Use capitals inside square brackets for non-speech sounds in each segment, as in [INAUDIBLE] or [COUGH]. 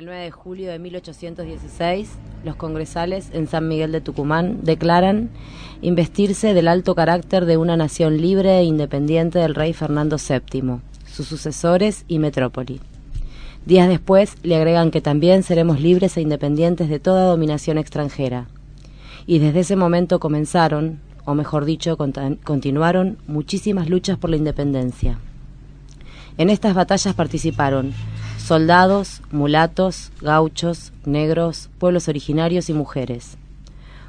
El 9 de julio de 1816, los congresales en San Miguel de Tucumán declaran investirse del alto carácter de una nación libre e independiente del rey Fernando VII, sus sucesores y metrópoli. Días después le agregan que también seremos libres e independientes de toda dominación extranjera. Y desde ese momento comenzaron, o mejor dicho, continuaron muchísimas luchas por la independencia. En estas batallas participaron soldados, mulatos, gauchos, negros, pueblos originarios y mujeres.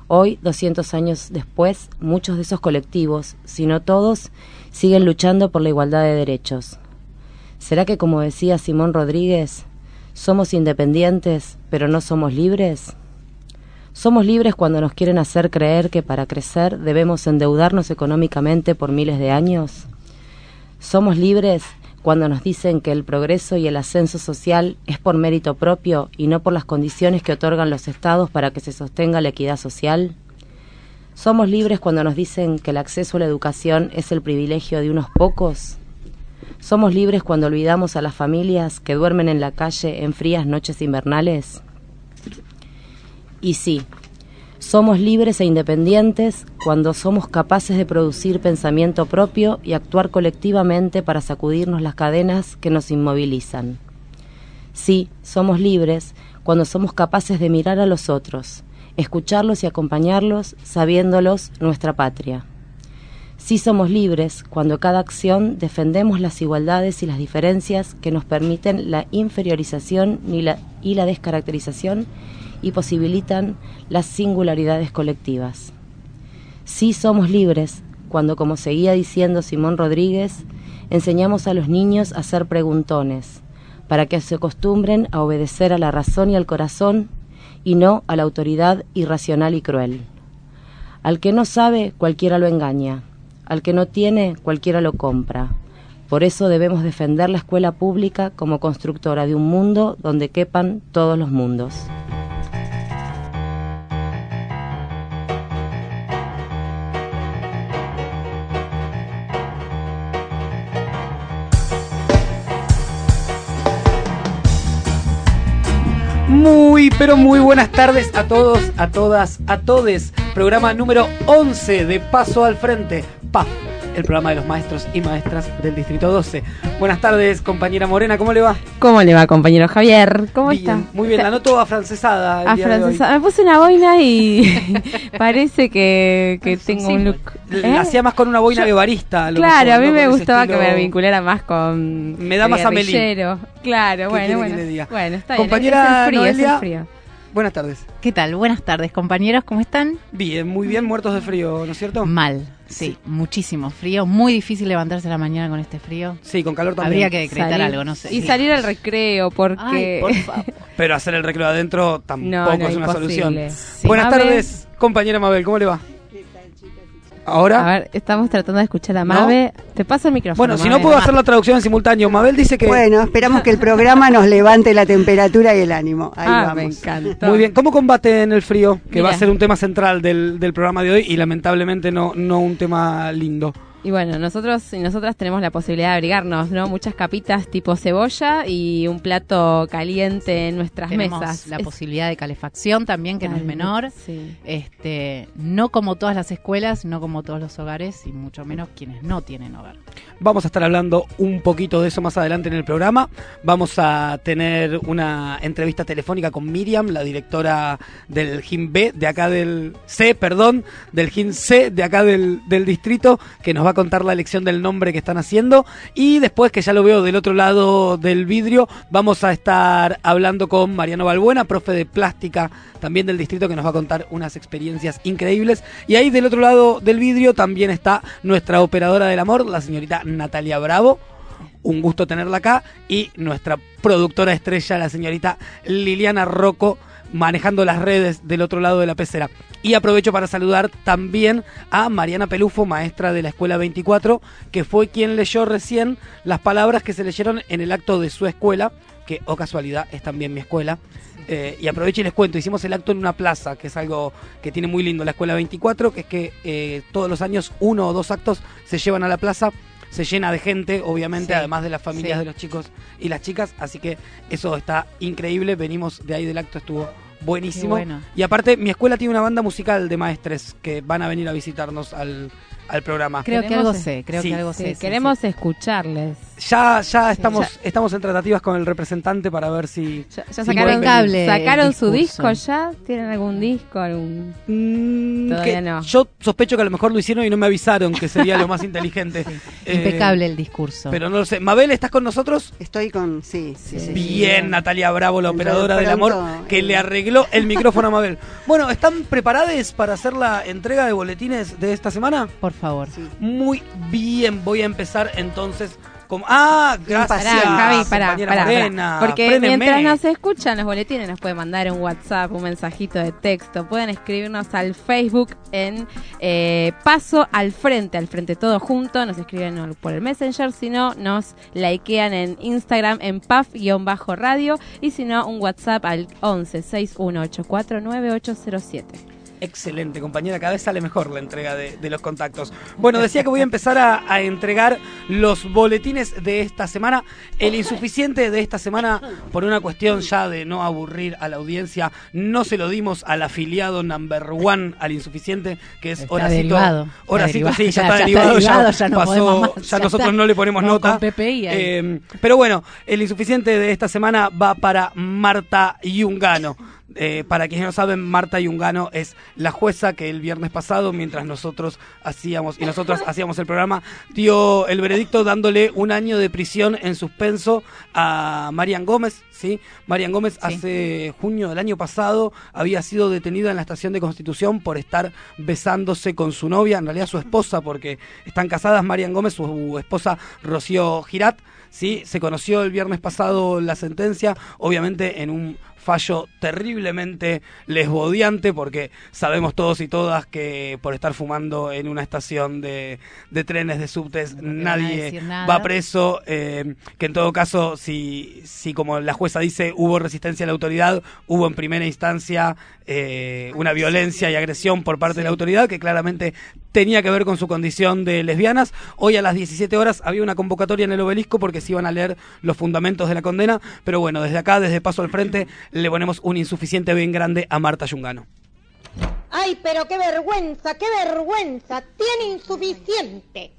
Hoy, 200 años después, muchos de esos colectivos, si no todos, siguen luchando por la igualdad de derechos. ¿Será que, como decía Simón Rodríguez, somos independientes, pero no somos libres? Somos libres cuando nos quieren hacer creer que para crecer debemos endeudarnos económicamente por miles de años. Somos libres cuando nos dicen que el progreso y el ascenso social es por mérito propio y no por las condiciones que otorgan los estados para que se sostenga la equidad social? ¿Somos libres cuando nos dicen que el acceso a la educación es el privilegio de unos pocos? ¿Somos libres cuando olvidamos a las familias que duermen en la calle en frías noches invernales? Y sí, somos libres e independientes cuando somos capaces de producir pensamiento propio y actuar colectivamente para sacudirnos las cadenas que nos inmovilizan. Sí, somos libres cuando somos capaces de mirar a los otros, escucharlos y acompañarlos sabiéndolos nuestra patria. Sí somos libres cuando cada acción defendemos las igualdades y las diferencias que nos permiten la inferiorización y la, y la descaracterización y posibilitan las singularidades colectivas. Sí somos libres cuando, como seguía diciendo Simón Rodríguez, enseñamos a los niños a ser preguntones, para que se acostumbren a obedecer a la razón y al corazón y no a la autoridad irracional y cruel. Al que no sabe, cualquiera lo engaña, al que no tiene, cualquiera lo compra. Por eso debemos defender la escuela pública como constructora de un mundo donde quepan todos los mundos. Muy, pero muy buenas tardes a todos, a todas, a todes. Programa número 11 de Paso al Frente, PAF, el programa de los maestros y maestras del Distrito 12. Buenas tardes, compañera Morena, ¿cómo le va? ¿Cómo le va, compañero Javier? ¿Cómo está? Muy bien, la noto afrancesada. Afrancesada. Me puse una boina y [LAUGHS] parece que, que tengo un look. ¿Eh? Hacía más con una boina de barista. claro, a mí me gustaba que me vinculara más con. Me da más a Claro, bueno, bueno. Bueno, está Compañera bien. Es el frío, frío. Buenas tardes. ¿Qué tal? Buenas tardes, compañeros, ¿cómo están? Bien, muy bien, muertos de frío, ¿no es cierto? Mal, sí, muchísimo frío, muy difícil levantarse a la mañana con este frío. Sí, con calor también. Habría que decretar algo, no sé. Y salir al recreo, porque... [LAUGHS] Pero hacer el recreo adentro tampoco es una solución. Buenas tardes, compañera Mabel, ¿cómo le va? Ahora. A ver, estamos tratando de escuchar a Mabe. Te paso el micrófono. Bueno, si no puedo hacer la traducción en simultáneo. Mabel dice que. Bueno, esperamos que el programa nos levante la temperatura y el ánimo. Ahí ah, vamos. Me encanta. Muy bien. ¿Cómo combaten el frío? Que va a ser un tema central del, del programa de hoy y lamentablemente no, no un tema lindo. Y bueno, nosotros y nosotras tenemos la posibilidad de abrigarnos, ¿no? Muchas capitas tipo cebolla y un plato caliente en nuestras mesas. La posibilidad de calefacción también, que no es menor. Sí. Este, no como todas las escuelas, no como todos los hogares y mucho menos quienes no tienen hogar. Vamos a estar hablando un poquito de eso más adelante en el programa. Vamos a tener una entrevista telefónica con Miriam, la directora del GIM B, de acá del C, perdón, del GIM C, de acá del, del distrito, que nos va a contar la elección del nombre que están haciendo. Y después, que ya lo veo del otro lado del vidrio, vamos a estar hablando con Mariano Balbuena, profe de plástica también del distrito, que nos va a contar unas experiencias increíbles. Y ahí del otro lado del vidrio también está nuestra operadora del amor, la señorita Natalia Bravo un gusto tenerla acá, y nuestra productora estrella, la señorita Liliana Rocco, manejando las redes del otro lado de la pecera. Y aprovecho para saludar también a Mariana Pelufo, maestra de la Escuela 24, que fue quien leyó recién las palabras que se leyeron en el acto de su escuela, que, o oh casualidad, es también mi escuela. Eh, y aprovecho y les cuento, hicimos el acto en una plaza, que es algo que tiene muy lindo la Escuela 24, que es que eh, todos los años uno o dos actos se llevan a la plaza se llena de gente, obviamente, Sí, además de las familias sí. de los chicos y las chicas, así que eso está increíble, venimos de ahí del acto, estuvo buenísimo. Bueno. Y aparte, mi escuela tiene una banda musical de maestres que van a venir a visitarnos al, al programa. Creo que algo sé, creo Sí. que algo sé. sí, queremos escucharles. Ya, ya estamos, ya. estamos en tratativas con el representante para ver si... Ya, sacaron, su disco ya. ¿Tienen algún disco? algún Mm, Todavía que no. Yo sospecho que a lo mejor lo hicieron y no me avisaron, que sería lo más [LAUGHS] inteligente. sí. Eh, Impecable el discurso. Pero no lo sé. Mabel, ¿estás con nosotros? Estoy con. Sí, sí, sí. Bien, Natalia Bravo, la operadora del amor, que eh. le arregló el micrófono a Mabel. Bueno, ¿están preparadas para hacer la entrega de boletines de esta semana? Por favor. Sí. Muy bien, voy a empezar entonces con... Ah, gracias, Pará, Javi, pará. Morena. Porque mientras nos escuchan los boletines, nos pueden mandar un WhatsApp, un mensajito de texto. Pueden escribirnos al Facebook en eh, Paso al Frente, al Frente todo junto. Nos escriben por el Messenger. Si no, nos likean en Instagram en paf-radio. Y si no, un WhatsApp al 11 6184 9807. Excelente, compañera. Cada vez sale mejor la entrega de, de los contactos. Bueno, decía que voy a empezar a, a entregar los boletines de esta semana. El insuficiente de esta semana, por una cuestión ya de no aburrir a la audiencia, no se lo dimos al afiliado number one al insuficiente, que es Está Horacito. está Horacito, sí, ya, [LAUGHS] está ya está derivado, ya, ya no pasó, más, ya nosotros está. no le ponemos nota. PPI. Eh, pero bueno, el insuficiente de esta semana va para Marta Yungano. Eh, para quienes no saben, Marta Yungano es la jueza que el viernes pasado, mientras nosotros hacíamos y nosotros [LAUGHS] hacíamos el programa, dio el veredicto dándole un año de prisión en suspenso a Marian Gómez. ¿sí? Marian Gómez Sí. hace junio del año pasado había sido detenida en la estación de Constitución por estar besándose con su novia, en realidad su esposa, porque están casadas Marian Gómez, su esposa Rocío Girat. Sí, se conoció el viernes pasado la sentencia, obviamente en un fallo terriblemente lesbodiante, porque sabemos todos y todas que por estar fumando en una estación de, de trenes, de subtes, No nadie va preso, eh, que en todo caso, si, si como la jueza dice, hubo resistencia a la autoridad, hubo en primera instancia eh, una violencia y agresión por parte de la autoridad, que claramente tenía que ver con su condición de lesbianas. Hoy a las 17 horas había una convocatoria en el obelisco porque se iban a leer los fundamentos de la condena, pero bueno, desde acá, desde Paso al Frente, le ponemos un insuficiente bien grande a Marta Yungano. Ay, pero qué vergüenza, qué vergüenza. Tiene insuficiente.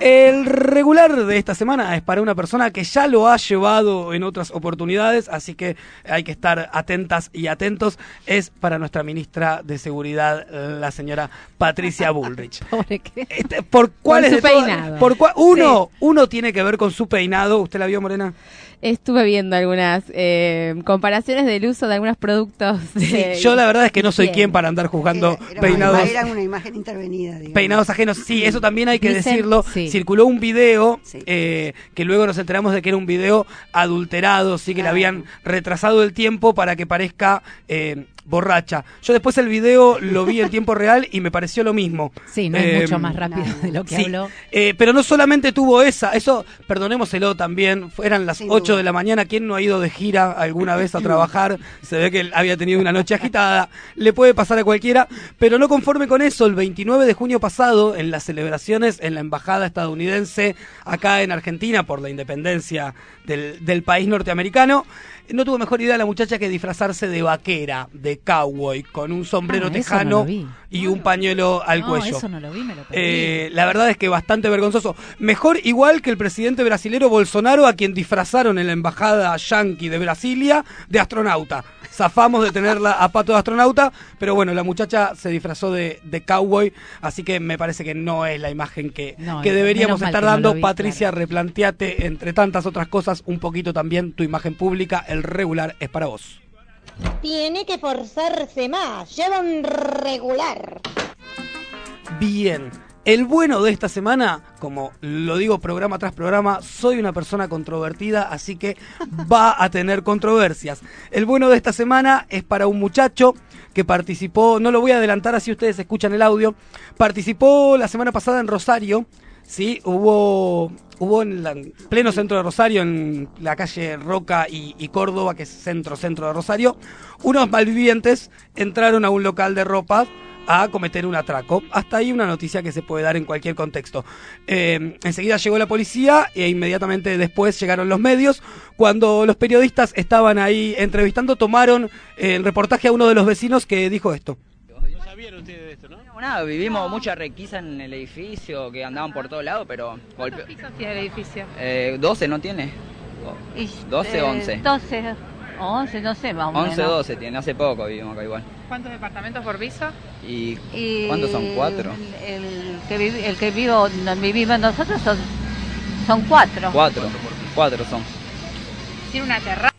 El regular de esta semana es para una persona que ya lo ha llevado en otras oportunidades, así que hay que estar atentas y atentos. Es para nuestra ministra de Seguridad, la señora Patricia [LAUGHS] Bullrich. Pobre que- Este, ¿Por cuáles su de todas- peinado. por cua- uno, uno tiene que ver con su peinado. ¿Usted la vio, Morena? Estuve viendo algunas eh, comparaciones del uso de algunos productos. de- Yo la verdad es que no soy quien para andar juzgando Era- era peinados. una- Era una imagen intervenida. digamos. Peinados ajenos, sí, eso también hay que Dicen- decirlo. sí. Circuló un video Sí. eh, que luego nos enteramos de que era un video adulterado, sí que le Claro. habían retrasado el tiempo para que parezca eh, borracha. Yo después el video lo vi en [LAUGHS] tiempo real y me pareció lo mismo. Sí, no Eh, es mucho más rápido de lo que Sí, habló. eh, pero no solamente tuvo esa, eso, perdonémoselo también, eran las Sin 8 duda. de la mañana, ¿quién no ha ido de gira alguna vez a trabajar? Se ve que él había tenido una noche agitada, le puede pasar a cualquiera, pero no conforme con eso, el 29 de junio pasado, en las celebraciones en la embajada estadounidense acá en Argentina por la independencia del, del país norteamericano, no tuvo mejor idea la muchacha que disfrazarse de vaquera, de cowboy, con un sombrero Ah, tejano no y un pañuelo al no, cuello. eso no lo vi, me lo perdí. Eh, la verdad es que bastante vergonzoso. Mejor igual que el presidente brasilero Bolsonaro, a quien disfrazaron en la embajada yanqui de Brasilia de astronauta. Zafamos de tenerla a pato de astronauta, pero bueno, la muchacha se disfrazó de, de cowboy, así que me parece que no es la imagen que, No, que deberíamos estar no dando. vi, Patricia, claro. replanteate, entre tantas otras cosas, un poquito también tu imagen pública. El regular es para vos. Tiene que forzarse más. Lleva un regular. Bien. El bueno de esta semana, como lo digo programa tras programa, soy una persona controvertida, así que [LAUGHS] va a tener controversias. El bueno de esta semana es para un muchacho que participó, no lo voy a adelantar así ustedes escuchan el audio, participó la semana pasada en Rosario, Sí, hubo, hubo en la- en pleno centro de Rosario, en la calle Roca y, Córdoba, que es centro-centro de Rosario, unos malvivientes entraron a un local de ropa a cometer un atraco. Hasta ahí una noticia que se puede dar en cualquier contexto. Eh, enseguida llegó la policía e inmediatamente después llegaron los medios. Cuando los periodistas estaban ahí entrevistando, tomaron eh, el reportaje a uno de los vecinos que dijo esto. No, nada, vivimos mucha requisa en el edificio, que andaban por todos lados, pero... golpe- pisos tiene el edificio? Eh, 12 no tiene. Y, 12, eh, 11. 12, 11, no sé, más o 11, menos. 12 tiene, hace poco vivimos acá igual. ¿Cuántos departamentos por piso? ¿Y, Y cuántos son? ¿Cuatro? El, el que, vivi- el que vivo, vivimos nosotros son, son cuatro. Cuatro. Cuatro son. Tiene una terraza.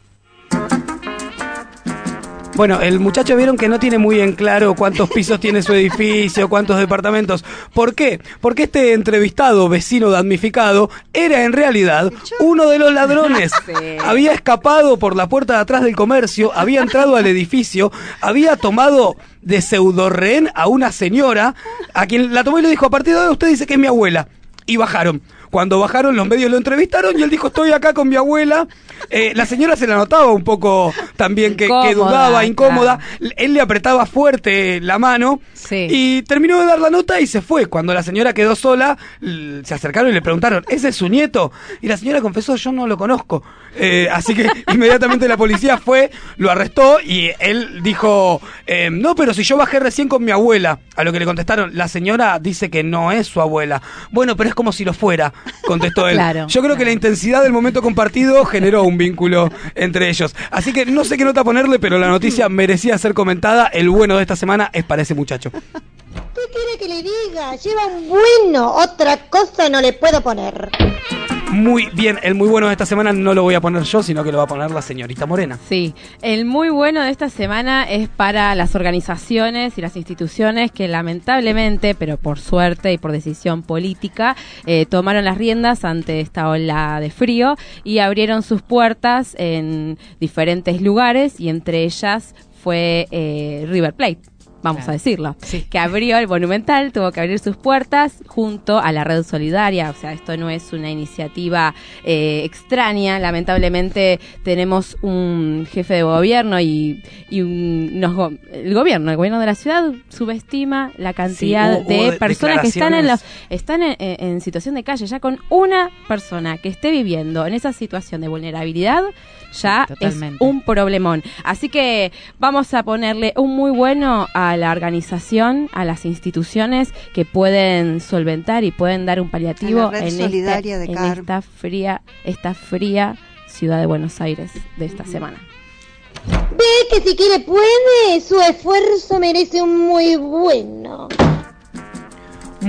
Bueno, el muchacho vieron que no tiene muy en claro cuántos pisos tiene su edificio, cuántos departamentos. ¿Por qué? Porque este entrevistado, vecino damnificado, era en realidad uno de los ladrones. [LAUGHS] Había escapado por la puerta de atrás del comercio, había entrado al edificio, había tomado de pseudo rehén a una señora, a quien la tomó y le dijo, a partir de hoy usted dice que es mi abuela. Y bajaron. Cuando bajaron, los medios lo entrevistaron y él dijo, estoy acá con mi abuela. Eh, la señora se la notaba un poco también que, que dudaba, incómoda. claro. Él le apretaba fuerte la mano Sí. y terminó de dar la nota y se fue. Cuando la señora quedó sola, se acercaron y le preguntaron, ¿ese es su nieto? Y la señora confesó, yo no lo conozco. Eh, así que [LAUGHS] inmediatamente la policía fue, lo arrestó y él dijo, eh, no, pero si yo bajé recién con mi abuela. A lo que le contestaron, la señora dice que no es su abuela. Bueno, pero es como si lo fuera, contestó él. Claro, yo creo que la intensidad del momento compartido generó un vínculo entre ellos. Así que no sé qué nota ponerle, pero la noticia merecía ser comentada. El bueno de esta semana es para ese muchacho. ¿Qué quiere que le diga? Lleva un bueno, otra cosa no le puedo poner. Muy bien, el muy bueno de esta semana no lo voy a poner yo, sino que lo va a poner la señorita Morena. Sí, el muy bueno de esta semana es para las organizaciones y las instituciones que lamentablemente, pero por suerte y por decisión política, eh, tomaron las riendas ante esta ola de frío y abrieron sus puertas en diferentes lugares y entre ellas fue eh, River Plate. Vamos a decirlo, que abrió el Monumental, tuvo que abrir sus puertas junto a la Red Solidaria, o sea, esto no es una iniciativa eh, extraña, lamentablemente tenemos un jefe de gobierno y, y un, nos el gobierno, el gobierno de la ciudad subestima la cantidad hubo- de hubo personas que están en, los, están en situación de calle, ya con una persona que esté viviendo en esa situación de vulnerabilidad, ya es un problemón. Así que vamos a ponerle un muy bueno a la organización, a las instituciones que pueden solventar y pueden dar un paliativo A la Red en, Solidaria este- de en CAR. esta fría, esta fría ciudad de Buenos Aires de esta semana. Ve que si quiere puede, su esfuerzo merece un muy bueno.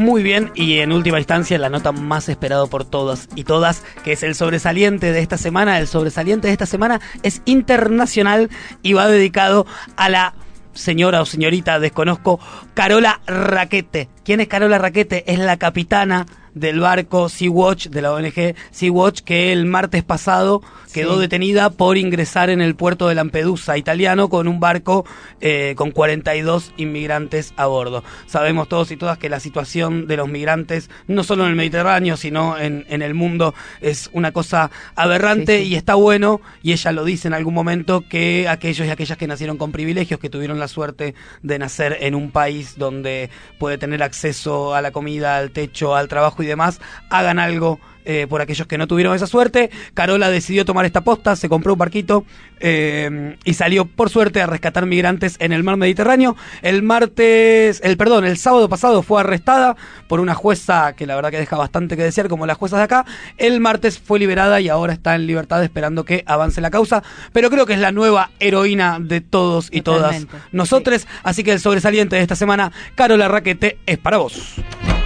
Muy bien, y en última instancia la nota más esperado por todos y todas, que es el sobresaliente de esta semana. El sobresaliente de esta semana es internacional y va dedicado a la señora o señorita, desconozco, Carola Raquete. ¿Quién es Carola Raquete? Es la capitana del barco Sea-Watch, de la ONG Sea-Watch, que el martes pasado quedó Sí. detenida por ingresar en el puerto de Lampedusa italiano con un barco eh, con 42 inmigrantes a bordo. Sabemos todos y todas que la situación de los migrantes, no solo en el Mediterráneo, sino en, en el mundo, es una cosa aberrante Sí, sí. y está bueno, y ella lo dice en algún momento, que aquellos y aquellas que nacieron con privilegios, que tuvieron la suerte de nacer en un país donde puede tener acceso a la comida, al techo, al trabajo y demás, hagan algo eh, por aquellos que no tuvieron esa suerte. Carola decidió tomar esta posta, se compró un barquito eh, y salió por suerte a rescatar migrantes en el mar Mediterráneo. El martes, el perdón, el sábado pasado fue arrestada por una jueza que la verdad que deja bastante que desear, como las juezas de acá. El martes fue liberada y ahora está en libertad esperando que avance la causa. Pero creo que es la nueva heroína de todos y Totalmente, todas nosotros. Así que el sobresaliente de esta semana, Carola Raquete, es para vos.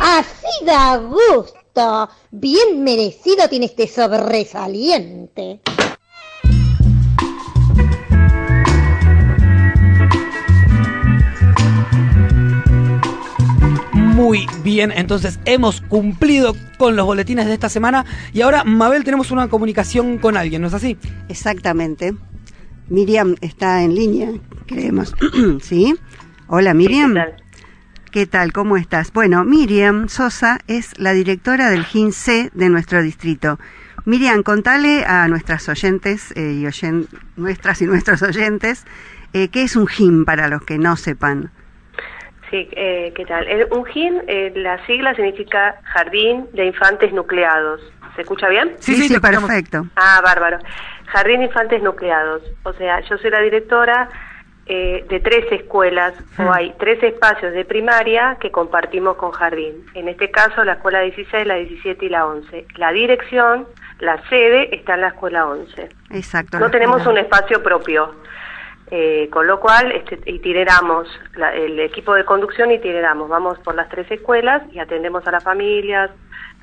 Así da gusto. Bien merecido tiene este sobresaliente. Muy bien, entonces hemos cumplido con los boletines de esta semana y ahora, Mabel, tenemos una comunicación con alguien, ¿no es así? Exactamente. Miriam está en línea, creemos. [CLEARS THROAT] ¿Sí? Hola, Miriam. ¿Qué tal? ¿Cómo estás? Bueno, Miriam Sosa es la directora del GINC de nuestro distrito. Miriam, contale a nuestras oyentes eh, y oyen, nuestras y nuestros oyentes eh, qué es un GIM para los que no sepan. Sí, eh, ¿qué tal? El- un GIN, eh, la sigla significa Jardín de Infantes Nucleados. ¿Se escucha bien? Sí, sí, perfecto. Ah, bárbaro. Jardín de Infantes Nucleados. O sea, yo soy la directora eh, de tres escuelas, o hay tres espacios de primaria que compartimos con Jardín. En este caso, la escuela 16, la 17 y la 11. La dirección, la sede, está en la escuela 11. Exacto. No tenemos escuela. un espacio propio, eh, con lo cual este, itineramos, la- el equipo de conducción itineramos, vamos por las tres escuelas y atendemos a las familias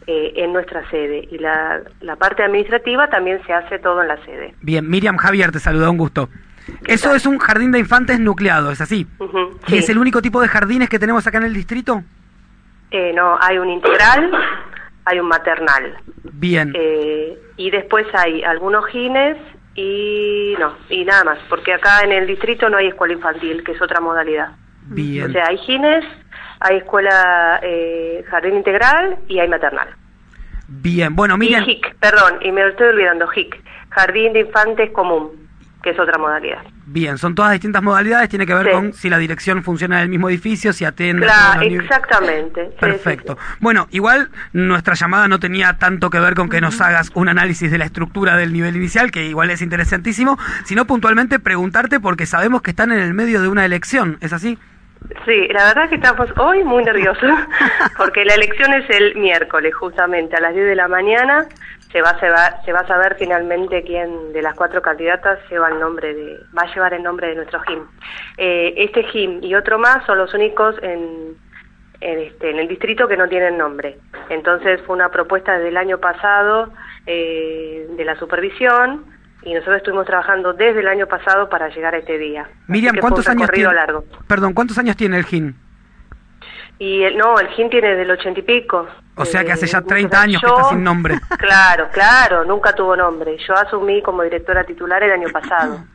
eh, en nuestra sede. Y la, la parte administrativa también se hace todo en la sede. Bien, Miriam Javier, te saluda, un gusto. Eso es un jardín de infantes nucleado, ¿es así? Ujú, ¿Y sí. es el único tipo de jardines que tenemos acá en el distrito? Eh, no, hay un integral, hay un maternal. Bien. Eh, y después hay algunos gines y no, y nada más, porque acá en el distrito no hay escuela infantil, que es otra modalidad. Bien. O sea, hay gines, hay escuela eh, jardín integral y hay maternal. Bien, bueno, Y Miriam, JIC, perdón, y me lo estoy olvidando, JIC, jardín de infantes común, que es otra modalidad. bien, son todas distintas modalidades, tiene que ver Sí. con si la dirección funciona en el mismo edificio, si atiende Claro, exactamente. sí, sí, Perfecto. Bueno, igual nuestra llamada no tenía tanto que ver con que nos hagas un análisis de la estructura del nivel inicial, que igual es interesantísimo, sino puntualmente preguntarte porque sabemos que están en el medio de una elección, ¿es así? Sí, la verdad que estamos hoy muy nerviosos [LAUGHS] porque la elección es el miércoles, justamente a las 10 de la mañana. Se va a saber, se va a saber finalmente quién de las cuatro candidatas lleva el nombre de, va a llevar el nombre de nuestro GIM. Eh, este GIM y otro más son los únicos en, en, este, en el distrito que no tienen nombre. Entonces fue una propuesta desde el año pasado eh, de la supervisión y nosotros estuvimos trabajando desde el año pasado para llegar a este día. Miriam, ¿cuántos años tiene? largo. Perdón, ¿cuántos años tiene el GIN? Y el, no, el GIN tiene del ochenta y pico. O sea que hace ya Eh, 30 años que está sin nombre. [LAUGHS] Claro, claro, nunca tuvo nombre. Yo asumí como directora titular el año pasado. [LAUGHS]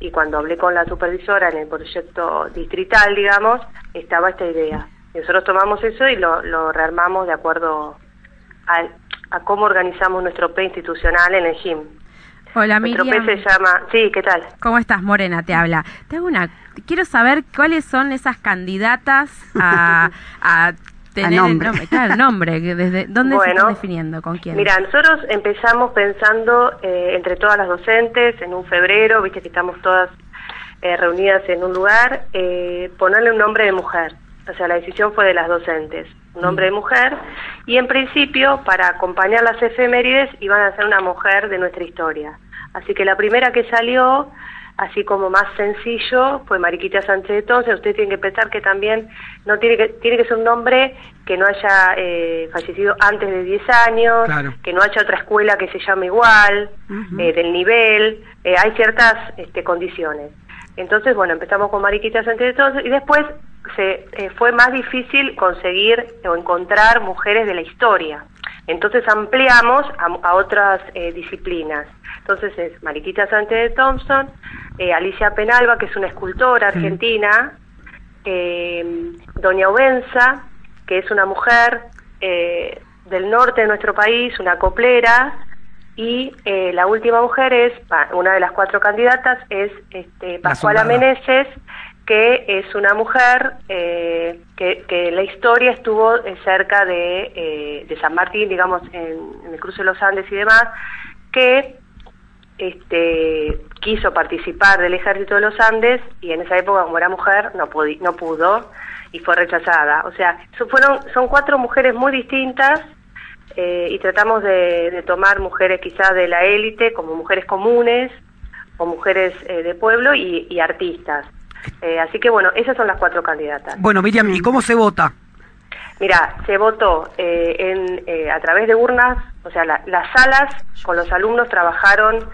Y cuando hablé con la supervisora en el proyecto distrital, digamos, estaba esta idea. Y nosotros tomamos eso y lo, lo rearmamos de acuerdo al- a cómo organizamos nuestro P institucional en el GIM. Hola Nuestro Miriam. se llama... Sí, ¿qué tal? ¿Cómo estás, Morena? Te habla. Te hago una. Quiero saber cuáles son esas candidatas a, a tener el nombre. nombre. Claro, el nombre. que Desde, ¿Dónde se Bueno, están definiendo? ¿Con quién? Mira, nosotros empezamos pensando eh, entre todas las docentes en un febrero, viste que estamos todas eh, reunidas en un lugar, eh, ponerle un nombre de mujer. O sea, la decisión fue de las docentes, un nombre de mujer, y en principio, para acompañar las efemérides, iban a ser una mujer de nuestra historia. Así que la primera que salió, así como más sencillo, fue Mariquita Sánchez de Tonce. Usted tiene que pensar que también no tiene que, tiene que ser un nombre que no haya eh, fallecido antes de 10 años, Claro. que no haya otra escuela que se llame igual, eh, del nivel, eh, hay ciertas este, condiciones. Entonces, bueno, empezamos con Mariquita Sánchez de Tonce y después se, eh, fue más difícil conseguir o encontrar mujeres de la historia. Entonces ampliamos a, a otras eh, disciplinas. Entonces es Mariquita Sánchez de Thompson, eh, Alicia Penalba, que es una escultora argentina, eh, Doña Obenza, que es una mujer eh, del norte de nuestro país, una coplera, y la última mujer es, una de las cuatro candidatas, es este, La Pascuala. Meneses, que es una mujer eh, que, la historia estuvo eh, cerca de, eh, de San Martín, digamos, en, el cruce de los Andes y demás, que este, quiso participar del ejército de los Andes y en esa época como era mujer no, no pudo y fue rechazada. O sea, fueron, son cuatro mujeres muy distintas y tratamos de, tomar mujeres quizás de la élite como mujeres comunes o mujeres eh, de pueblo y artistas. Eh, así que bueno, esas son las cuatro candidatas. Bueno, Miriam, ¿y cómo se vota? Mira, se votó eh, en, eh, a través de urnas, o sea, la- las salas con los alumnos trabajaron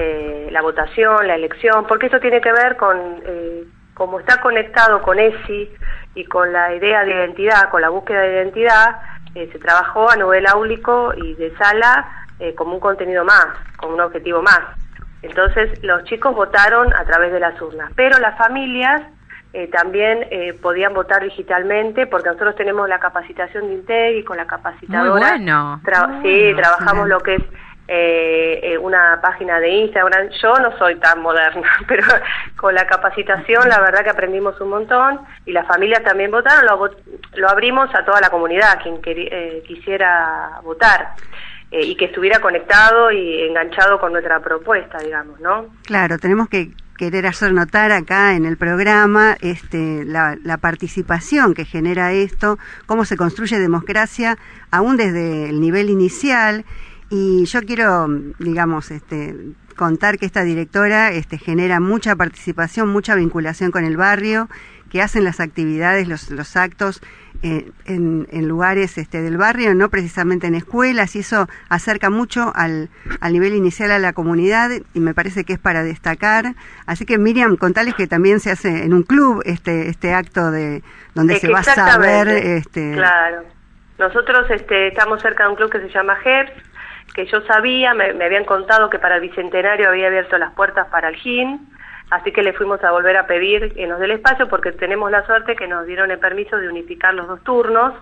eh, la votación, la elección, porque esto tiene que ver con, eh, como está conectado con ESI y con la idea de identidad, con la búsqueda de identidad, eh, se trabajó a nivel áulico y de sala eh, como un contenido más, como un objetivo más. Entonces, los chicos votaron a través de las urnas, pero las familias eh, también eh, podían votar digitalmente, porque nosotros tenemos la capacitación de INTEG y con la capacitadora. Muy bueno. tra- Muy sí, bueno, trabajamos lo que es eh, eh, una página de Instagram. Yo no soy tan moderna, [LAUGHS] pero con la capacitación la verdad que aprendimos un montón y las familias también votaron. Lo, lo abrimos a toda la comunidad, quien eh, quisiera votar. Eh, y que estuviera conectado y enganchado con nuestra propuesta, digamos, ¿no? Claro, tenemos que querer hacer notar acá en el programa este, la, la participación que genera esto, cómo se construye democracia aún desde el nivel inicial. Y yo quiero, digamos, este, contar que esta directora este, genera mucha participación, mucha vinculación con el barrio, que hacen las actividades, los, los actos eh, en, en lugares este, del barrio, no precisamente en escuelas, y eso acerca mucho al, al nivel inicial a la comunidad y me parece que es para destacar. Así que Miriam, contales que también se hace en un club este, este acto de donde Es se va a saber este, Claro. Nosotros este, estamos cerca de un club que se llama HEPS, que yo sabía, me, me habían contado que para el Bicentenario había abierto las puertas para el GIN, así que le fuimos a volver a pedir que nos dé el espacio porque tenemos la suerte que nos dieron el permiso de unificar los dos turnos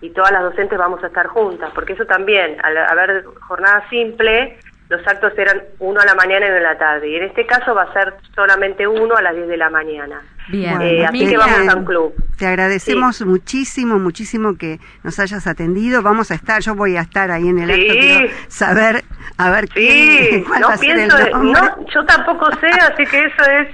y todas las docentes vamos a estar juntas, porque eso también, al haber jornada simple, los actos eran uno a la mañana y uno a la tarde, y en este caso va a ser solamente uno a las 10 de la mañana. Bien. Eh, así que vamos a un club. Te agradecemos muchísimo, muchísimo que nos hayas atendido. Vamos a estar, yo voy a estar ahí en el Sí. acto, quiero saber, a ver Sí, quién, cuál no va a ser el pienso, no, yo tampoco sé, así que eso es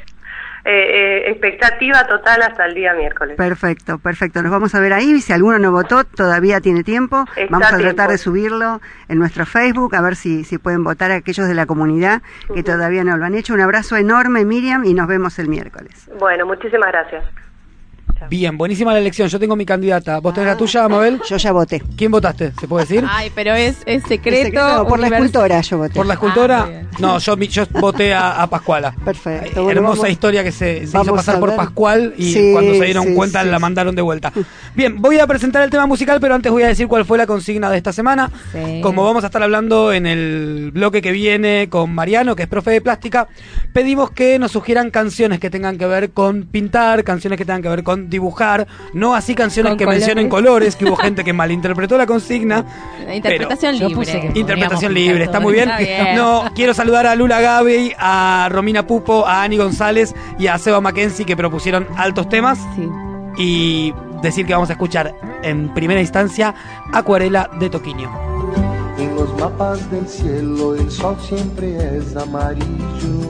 eh, eh, expectativa total hasta el día miércoles. Perfecto, perfecto. Nos vamos a ver ahí. Si alguno no votó, todavía tiene tiempo. Está vamos a tratar tiempo. de subirlo en nuestro Facebook, a ver si, si pueden votar aquellos de la comunidad que todavía no lo han hecho. Un abrazo enorme, Miriam, y nos vemos el miércoles. Bueno, muchísimas gracias. Bien, buenísima la elección. Yo tengo mi candidata. ¿Vos tenés la tuya, Mabel? Yo ya voté. ¿Quién votaste? ¿Se puede decir? Ay, pero es, es secreto. Es secreto, por la escultora yo voté. ¿Por la escultora? Ah, no, yo, mi- yo voté a, a Pascuala. Perfecto. Eh, Bueno, Hermosa vamos- historia que se, se hizo pasar por. Pascual y Sí, cuando se dieron sí, cuenta sí, la sí. mandaron de vuelta. [LAUGHS] Bien, voy a presentar el tema musical, pero antes voy a decir cuál fue la consigna de esta semana. Sí. Como vamos a estar hablando en el bloque que viene con Mariano, que es profe de plástica, pedimos que nos sugieran canciones que tengan que ver con pintar, canciones que tengan que ver con dibujar, no así canciones Con que colores. mencionen colores, que hubo [LAUGHS] gente que malinterpretó la consigna. La interpretación libre. Interpretación libre, está muy bien. Está bien. [LAUGHS] No, quiero saludar a Lula Gaby, a Romina Pupo, a Ani González y a Seba Mackenzie que propusieron altos temas Sí. y decir que vamos a escuchar en primera instancia Acuarela de Toquinho. En los mapas del cielo el sol siempre es amarillo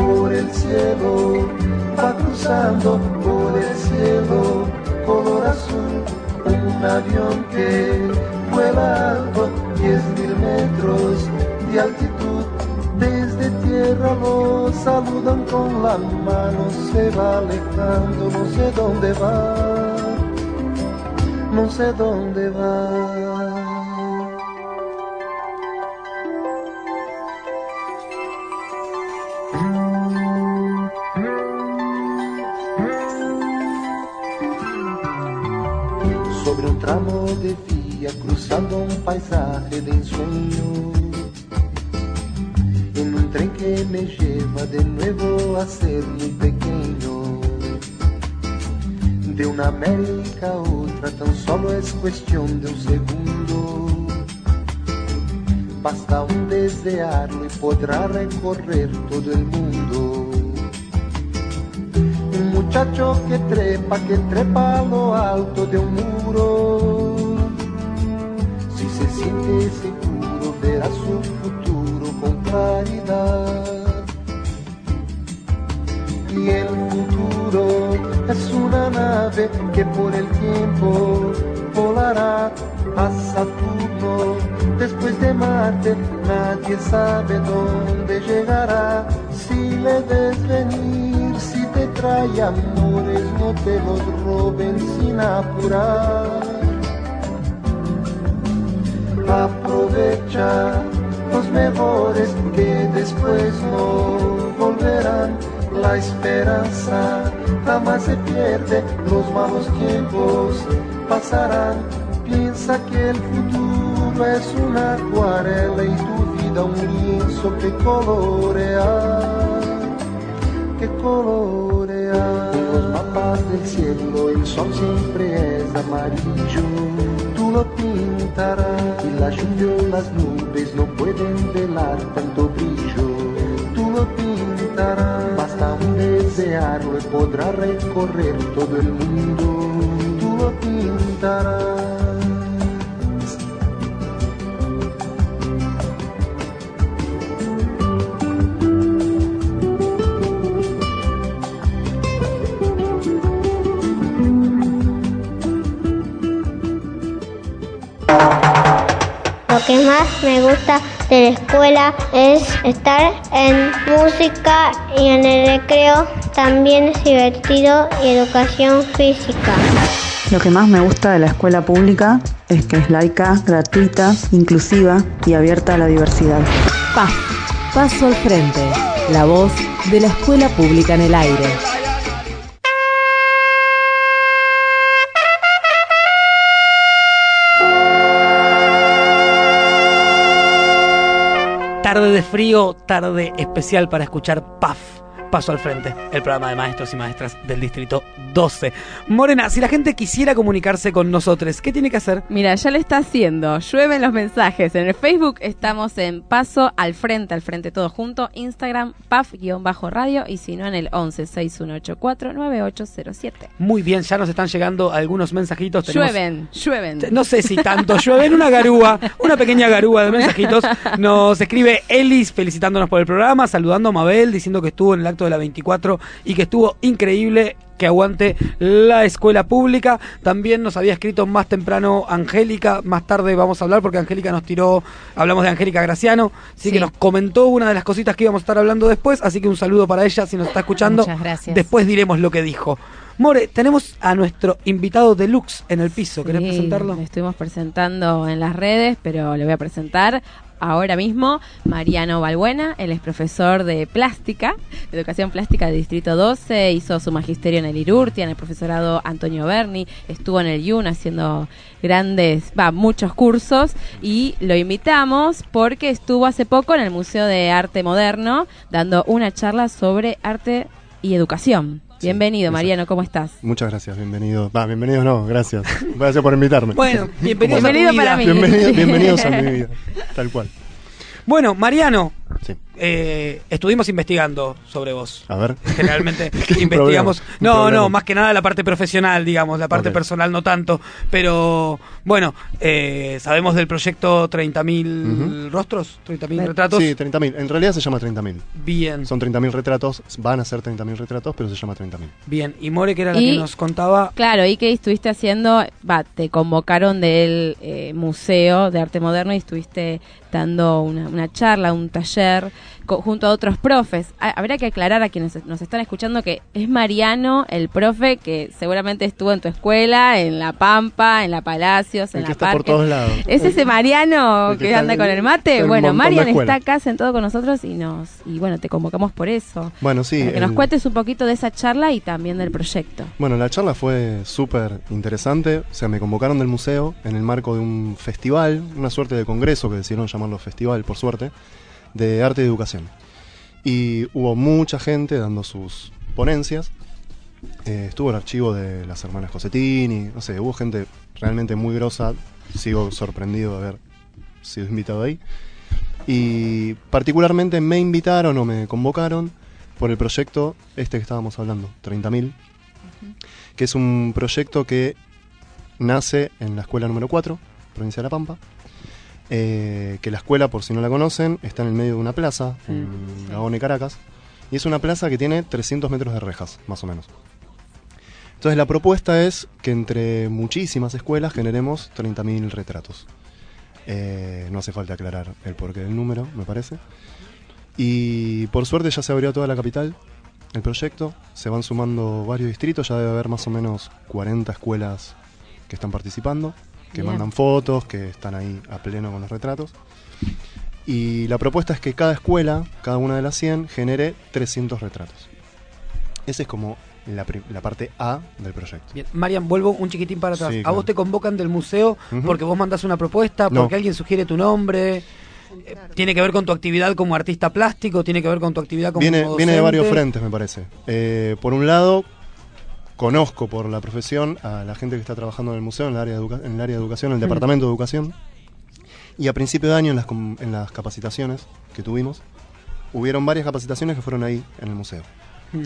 Por el cielo va cruzando, por el cielo, color azul, un avión que vuela alto, diez mil metros de altitud. Desde tierra lo saludan con la mano, se va alejando, no sé dónde va, no sé dónde va. Tramo de vía cruzando un paisaje de ensueño. En un tren que me lleva de nuevo a ser muy pequeño. De una América a otra tan solo es cuestión de un segundo. Basta un desearlo y podrá recorrer todo el mundo. Muchacho que trepa, que trepa a lo alto de un muro. Si se siente seguro, verá su futuro con claridad. Y el futuro es una nave que por el tiempo volará a Saturno. Después de Marte, nadie sabe dónde llegará. Si le ves venir, te trae amores, no te los roben sin apurar. Aprovecha los mejores que después no volverán. La esperanza jamás se pierde, los malos tiempos pasarán. Piensa que el futuro es una acuarela y tu vida un lienzo que colorear, que los mapas del cielo el sol siempre es amarillo, tú lo pintarás y la lluvia las nubes no pueden velar tanto brillo, tú lo pintarás. Basta un desearlo y podrá recorrer todo el mundo, tú lo pintarás. Más me gusta de la escuela es estar en música y en el recreo también es divertido y educación física. Lo que más me gusta de la escuela pública es que es laica, gratuita, inclusiva y abierta a la diversidad. PAF, Paso al Frente, la voz de la escuela pública en el aire. Tarde de frío, tarde especial para escuchar PAF. Paso al frente, el programa de maestros y maestras del distrito 12. Morena, si la gente quisiera comunicarse con nosotros, ¿qué tiene que hacer? Mira, ya le está haciendo. Llueven los mensajes. En el Facebook estamos en Paso al Frente, al Frente todo junto. Instagram, PAF-radio. Y si no, en el 11 6184 9807. Muy bien, ya nos están llegando algunos mensajitos. Tenemos- Llueven, llueven. No sé si tanto llueven, una garúa, una pequeña garúa de mensajitos. Nos escribe Elis felicitándonos por el programa, saludando a Mabel, diciendo que estuvo en el acto de la 24 y que estuvo increíble que aguante la escuela pública. También nos había escrito más temprano Angélica, más tarde vamos a hablar porque Angélica nos tiró, hablamos de Angélica Graciano, así Sí. que nos comentó una de las cositas que íbamos a estar hablando después, así que un saludo para ella si nos está escuchando. Muchas gracias. Después diremos lo que dijo. More, tenemos a nuestro invitado deluxe en el piso. ¿Querés Sí, presentarlo? lo estuvimos presentando en las redes, pero le voy a presentar ahora mismo Mariano Balbuena. Él es profesor de plástica, de educación plástica del Distrito 12. Hizo su magisterio en el IRURTIA, en el profesorado Antonio Berni. Estuvo en el IUN haciendo grandes, va, muchos cursos. Y lo invitamos porque estuvo hace poco en el Museo de Arte Moderno dando una charla sobre arte y educación. Bienvenido, Mariano, ¿cómo estás? Muchas gracias, bienvenido. Va, bienvenidos no, gracias. Gracias por invitarme. Bueno, bienvenidos Bienvenido a tu vida. para mí. Bienvenido- bienvenidos a mi [LAUGHS] vida, tal cual. Bueno, Mariano, Sí. eh, estuvimos investigando sobre vos. A ver. [LAUGHS] Generalmente [LAUGHS] investigamos. problema, no, no, más que nada la parte profesional, digamos, la parte personal no tanto. Pero bueno, eh, sabemos del proyecto 30.000 rostros, 30.000 retratos. Sí, 30.000. En realidad se llama 30.000. Bien, Son 30.000 retratos, van a ser 30.000 retratos, pero se llama 30.000. bien. Y More, que era la Y- que nos contaba. Claro, y que estuviste haciendo, va, te convocaron del eh, Museo de Arte Moderno y estuviste dando una, una charla, un taller junto a otros profes. Ha- Habría que aclarar a quienes nos están escuchando que es Mariano, el profe que seguramente estuvo en tu escuela, en La Pampa, en La Palacios, en El La que está por todos lados. ¿Es ese Mariano El que anda con el mate? Bueno, Marian está acá sentado con nosotros y nos y bueno, te convocamos por eso. Bueno, sí. Para que nos cuentes un poquito de esa charla y también del proyecto. Bueno, la charla fue súper interesante. O sea, me convocaron del museo en el marco de un festival, una suerte de congreso que decidieron llamarlo festival, por suerte, de arte y educación. Y hubo mucha gente dando sus ponencias. Eh, estuvo el archivo de las hermanas Cosettini, no sé, hubo gente realmente muy grosa. Sigo sorprendido de haber sido invitado ahí. Y particularmente me invitaron o me convocaron por el proyecto este que estábamos hablando, 30.000, que es un proyecto que nace en la escuela número 4, provincia de La Pampa. Eh, que la escuela, por si no la conocen, está en el medio de una plaza, en Gabón y Caracas. Y es una plaza que tiene 300 metros de rejas, más o menos. Entonces la propuesta es que entre muchísimas escuelas generemos 30.000 retratos. Eh, no hace falta aclarar el porqué del número, me parece. Y por suerte ya se abrió toda la capital el proyecto. Se van sumando varios distritos, ya debe haber más o menos 40 escuelas que están participando, que Bien. mandan fotos, que están ahí a pleno con los retratos. Y la propuesta es que cada escuela, cada una de las 100, genere 300 retratos. Esa es como la, la parte A del proyecto. Bien, Marian, vuelvo un chiquitín para atrás. Sí, ¿A vos te convocan del museo porque vos mandás una propuesta, No. porque alguien sugiere tu nombre? Eh, ¿Tiene que ver con tu actividad como artista plástico? ¿Tiene que ver con tu actividad como Viene, viene de varios frentes, me parece. Eh, por un lado, conozco por la profesión a la gente que está trabajando en el museo, en el área de, educa- en el área de educación, en el departamento de educación. Y a principio de año, en las, com- en las capacitaciones que tuvimos, hubieron varias capacitaciones que fueron ahí, en el museo. Mm.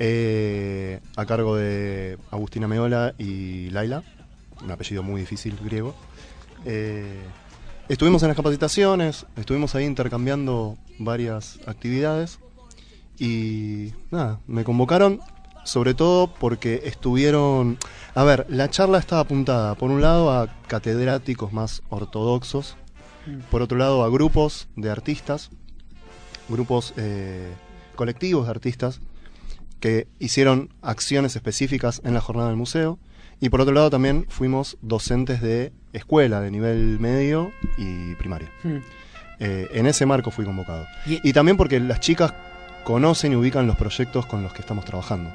Eh, a cargo de Agustina Meola y Laila, un apellido muy difícil griego. Eh, estuvimos en las capacitaciones, estuvimos ahí intercambiando varias actividades y nada, me convocaron sobre todo porque estuvieron... A ver, la charla estaba apuntada por un lado a catedráticos más ortodoxos, por otro lado a grupos de artistas, grupos eh, colectivos de artistas que hicieron acciones específicas en la jornada del museo. Y por otro lado también fuimos docentes de escuela, de nivel medio y primario. Hmm. Eh, en ese marco fui convocado. Y- Y, también porque las chicas conocen y ubican los proyectos con los que estamos trabajando.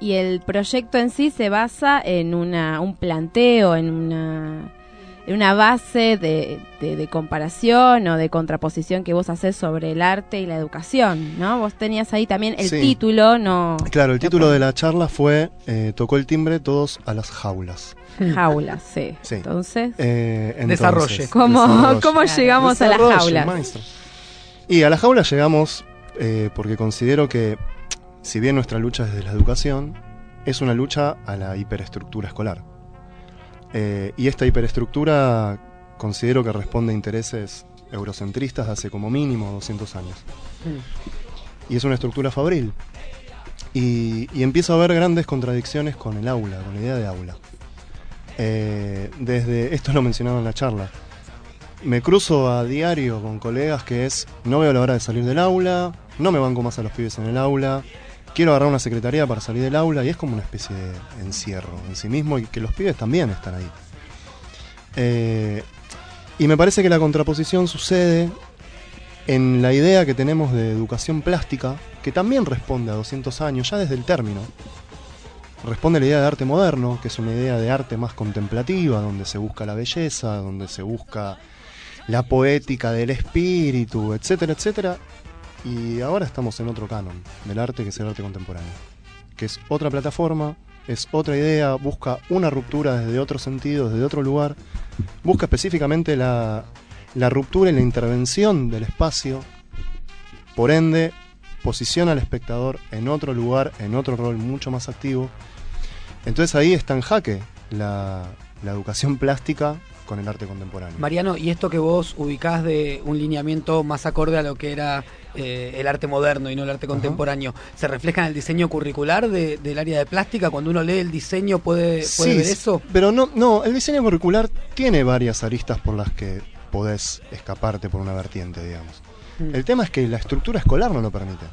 Y el proyecto en sí se basa en una, un planteo, en una, en una base de, de- de comparación o de contraposición que vos haces sobre el arte y la educación, ¿no? Vos tenías ahí también el Sí. título, no Claro, el título de la charla fue eh, Tocó el timbre todos a las jaulas. jaulas, sí. [LAUGHS] Sí. Entonces, Eh, entonces, Desarrolle. ¿Cómo- desarrolle. cómo llegamos a las jaulas? maestro. Y a las jaulas llegamos eh, porque considero que, si bien nuestra lucha es desde la educación, es una lucha a la hiperestructura escolar. Eh, y esta hiperestructura considero que responde a intereses eurocentristas de hace como mínimo 200 años. Y es una estructura fabril. Y, y empiezo a ver grandes contradicciones con el aula, con la idea de aula. Eh, desde, esto lo mencionaba en la charla, me cruzo a diario con colegas que es, no veo la hora de salir del aula, no me banco más a los pibes en el aula, quiero agarrar una secretaría para salir del aula y es como una especie de encierro en sí mismo y que los pibes también están ahí. Eh, y me parece que la contraposición sucede en la idea que tenemos de educación plástica, que también responde a 200 años, ya desde el término. Responde a la idea de arte moderno, que es una idea de arte más contemplativa, donde se busca la belleza, donde se busca la poética del espíritu, etcétera, etcétera. Y ahora estamos en otro canon del arte que es el arte contemporáneo, que es otra plataforma, es otra idea, busca una ruptura desde otro sentido, desde otro lugar, busca específicamente la, la ruptura y la intervención del espacio, por ende posiciona al espectador en otro lugar, en otro rol mucho más activo. Entonces ahí está en jaque la, la educación [LAUGHS] plástica con el arte contemporáneo. Mariano, y esto que vos ubicás de un lineamiento más acorde a lo que era eh, el arte moderno y no el arte contemporáneo, ¿se refleja en el diseño curricular de- del área de plástica? Cuando uno lee el diseño, ¿puede, ver eso? Pero no, no, el diseño curricular tiene varias aristas por las que podés escaparte por una vertiente, digamos. Mm. El tema es que la estructura escolar no lo permite.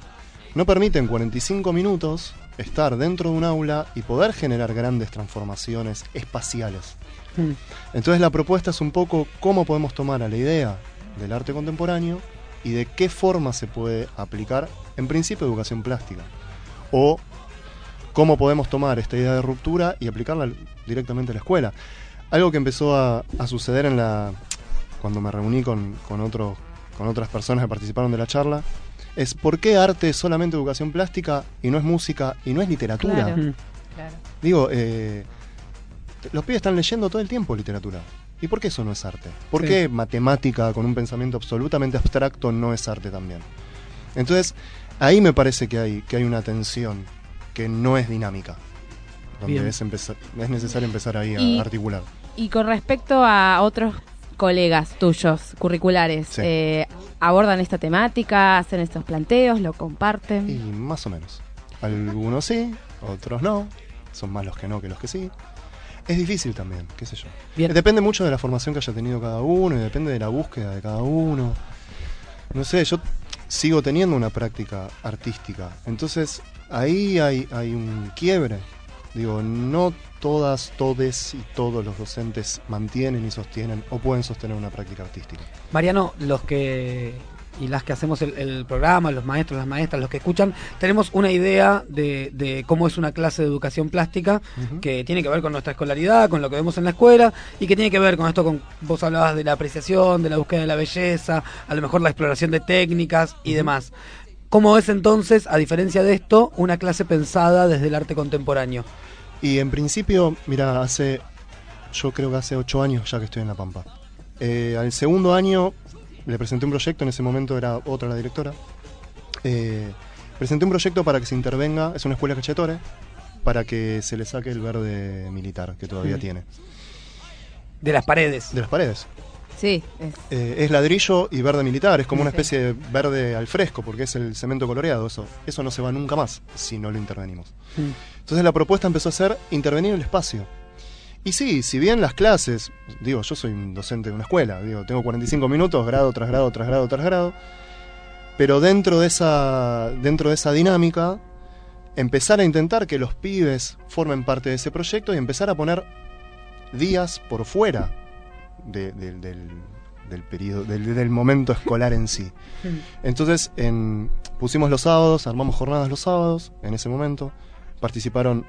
No permite en 45 minutos estar dentro de un aula y poder generar grandes transformaciones espaciales. Mm. Entonces la propuesta es un poco cómo podemos tomar a la idea del arte contemporáneo y de qué forma se puede aplicar, en principio, educación plástica. O cómo podemos tomar esta idea de ruptura y aplicarla directamente a la escuela. Algo que empezó a, a suceder en la cuando me reuní con, con, otros- con otras personas que participaron de la charla, es por qué arte es solamente educación plástica y no es música y no es literatura. Claro, Mm. claro. Digo, eh, los pibes están leyendo todo el tiempo literatura. ¿Y por qué eso no es arte? ¿Por Sí. qué matemática con un pensamiento absolutamente abstracto no es arte también? Entonces, ahí me parece que hay, que hay una tensión que no es dinámica. donde es, empezar, es necesario empezar ahí a Y- articular. Y con respecto a otros colegas tuyos, curriculares, Sí. eh, ¿abordan esta temática, hacen estos planteos, lo comparten? Y más o menos. Algunos sí, otros no. Son más los que no que los que sí. Es difícil también, qué sé yo. Depende mucho de la formación que haya tenido cada uno y depende de la búsqueda de cada uno. No sé, yo sigo teniendo una práctica artística. Entonces, ahí hay, hay un quiebre. Digo, no todas, todes y todos los docentes mantienen y sostienen o pueden sostener una práctica artística. Mariano, los que y las que hacemos el, el programa, los maestros, las maestras, los que escuchan, tenemos una idea de, de cómo es una clase de educación plástica que tiene que ver con nuestra escolaridad, con lo que vemos en la escuela y que tiene que ver con esto, con vos hablabas de la apreciación, de la búsqueda de la belleza, a lo mejor la exploración de técnicas y demás. ¿Cómo es entonces, a diferencia de esto, una clase pensada desde el arte contemporáneo? Y en principio, mira, hace, yo creo que hace ocho años ya que estoy en La Pampa. Eh, al segundo año le presenté un proyecto, en ese momento era otra la directora. Eh, presenté un proyecto para que se intervenga, es una escuela cachetore, para que se le saque el verde militar que todavía Mm. tiene. De las paredes. De las paredes. Sí, es- Eh, es ladrillo y verde militar, es como una especie de verde al fresco, porque es el cemento coloreado, eso, eso no se va nunca más si no lo intervenimos. Mm. Entonces la propuesta empezó a ser intervenir el espacio. Y sí, si bien las clases, digo, yo soy un docente de una escuela, digo, tengo 45 minutos, grado tras grado, tras grado, tras grado, pero dentro de esa, dentro de esa dinámica, empezar a intentar que los pibes formen parte de ese proyecto y empezar a poner días por fuera de- de- del, del periodo, del, del momento escolar en sí. [LAUGHS] Entonces en- pusimos los sábados, armamos jornadas los sábados, en ese momento. Participaron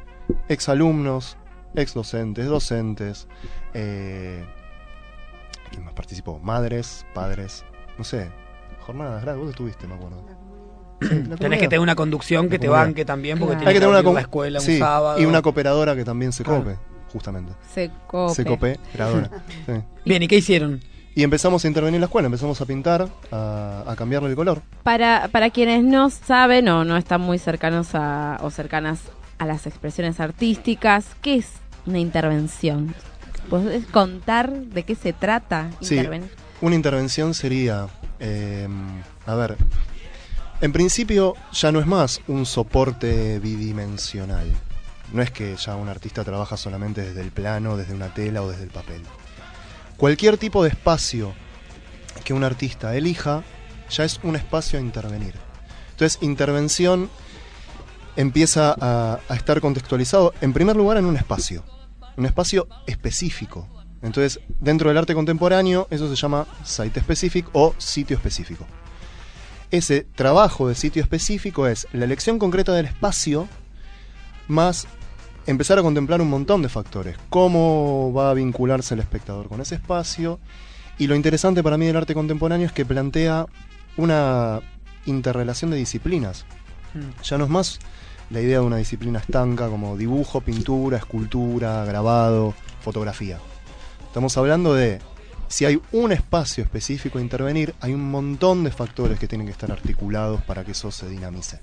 exalumnos, ex docentes, docentes. Eh, ¿Quién más participó? Madres, padres, no sé. Jornadas, gracias, vos estuviste, me acuerdo. Sí, Tenés que tener una conducción que te banque también, porque Hay tiene que tener una la escuela un sábado. Y una cooperadora que también se Claro. cope, justamente. Se cope. Se cope, creadora. [LAUGHS] sí. Bien, ¿y qué hicieron? Y empezamos a intervenir en la escuela, empezamos a pintar, a, a cambiarle el color. Para, para quienes no saben o no están muy cercanos a, o cercanas a las expresiones artísticas, ¿qué es una intervención? ¿Podés contar de qué se trata Sí, intervenir? una intervención sería, eh, a ver, en principio ya no es más un soporte bidimensional. No es que ya un artista trabaja solamente desde el plano, desde una tela o desde el papel. Cualquier tipo de espacio que un artista elija ya es un espacio a intervenir. Entonces, intervención empieza a, estar contextualizado, en primer lugar, en un espacio. Un espacio específico. Entonces, dentro del arte contemporáneo, eso se llama site specific o sitio específico. Ese trabajo de sitio específico es la elección concreta del espacio más empezar a contemplar un montón de factores. Cómo va a vincularse el espectador con ese espacio. Y lo interesante para mí del arte contemporáneo es que plantea una interrelación de disciplinas. Ya no es más la idea de una disciplina estanca como dibujo, pintura, escultura, grabado, fotografía. Estamos hablando de si hay un espacio específico a intervenir, hay un montón de factores que tienen que estar articulados para que eso se dinamice.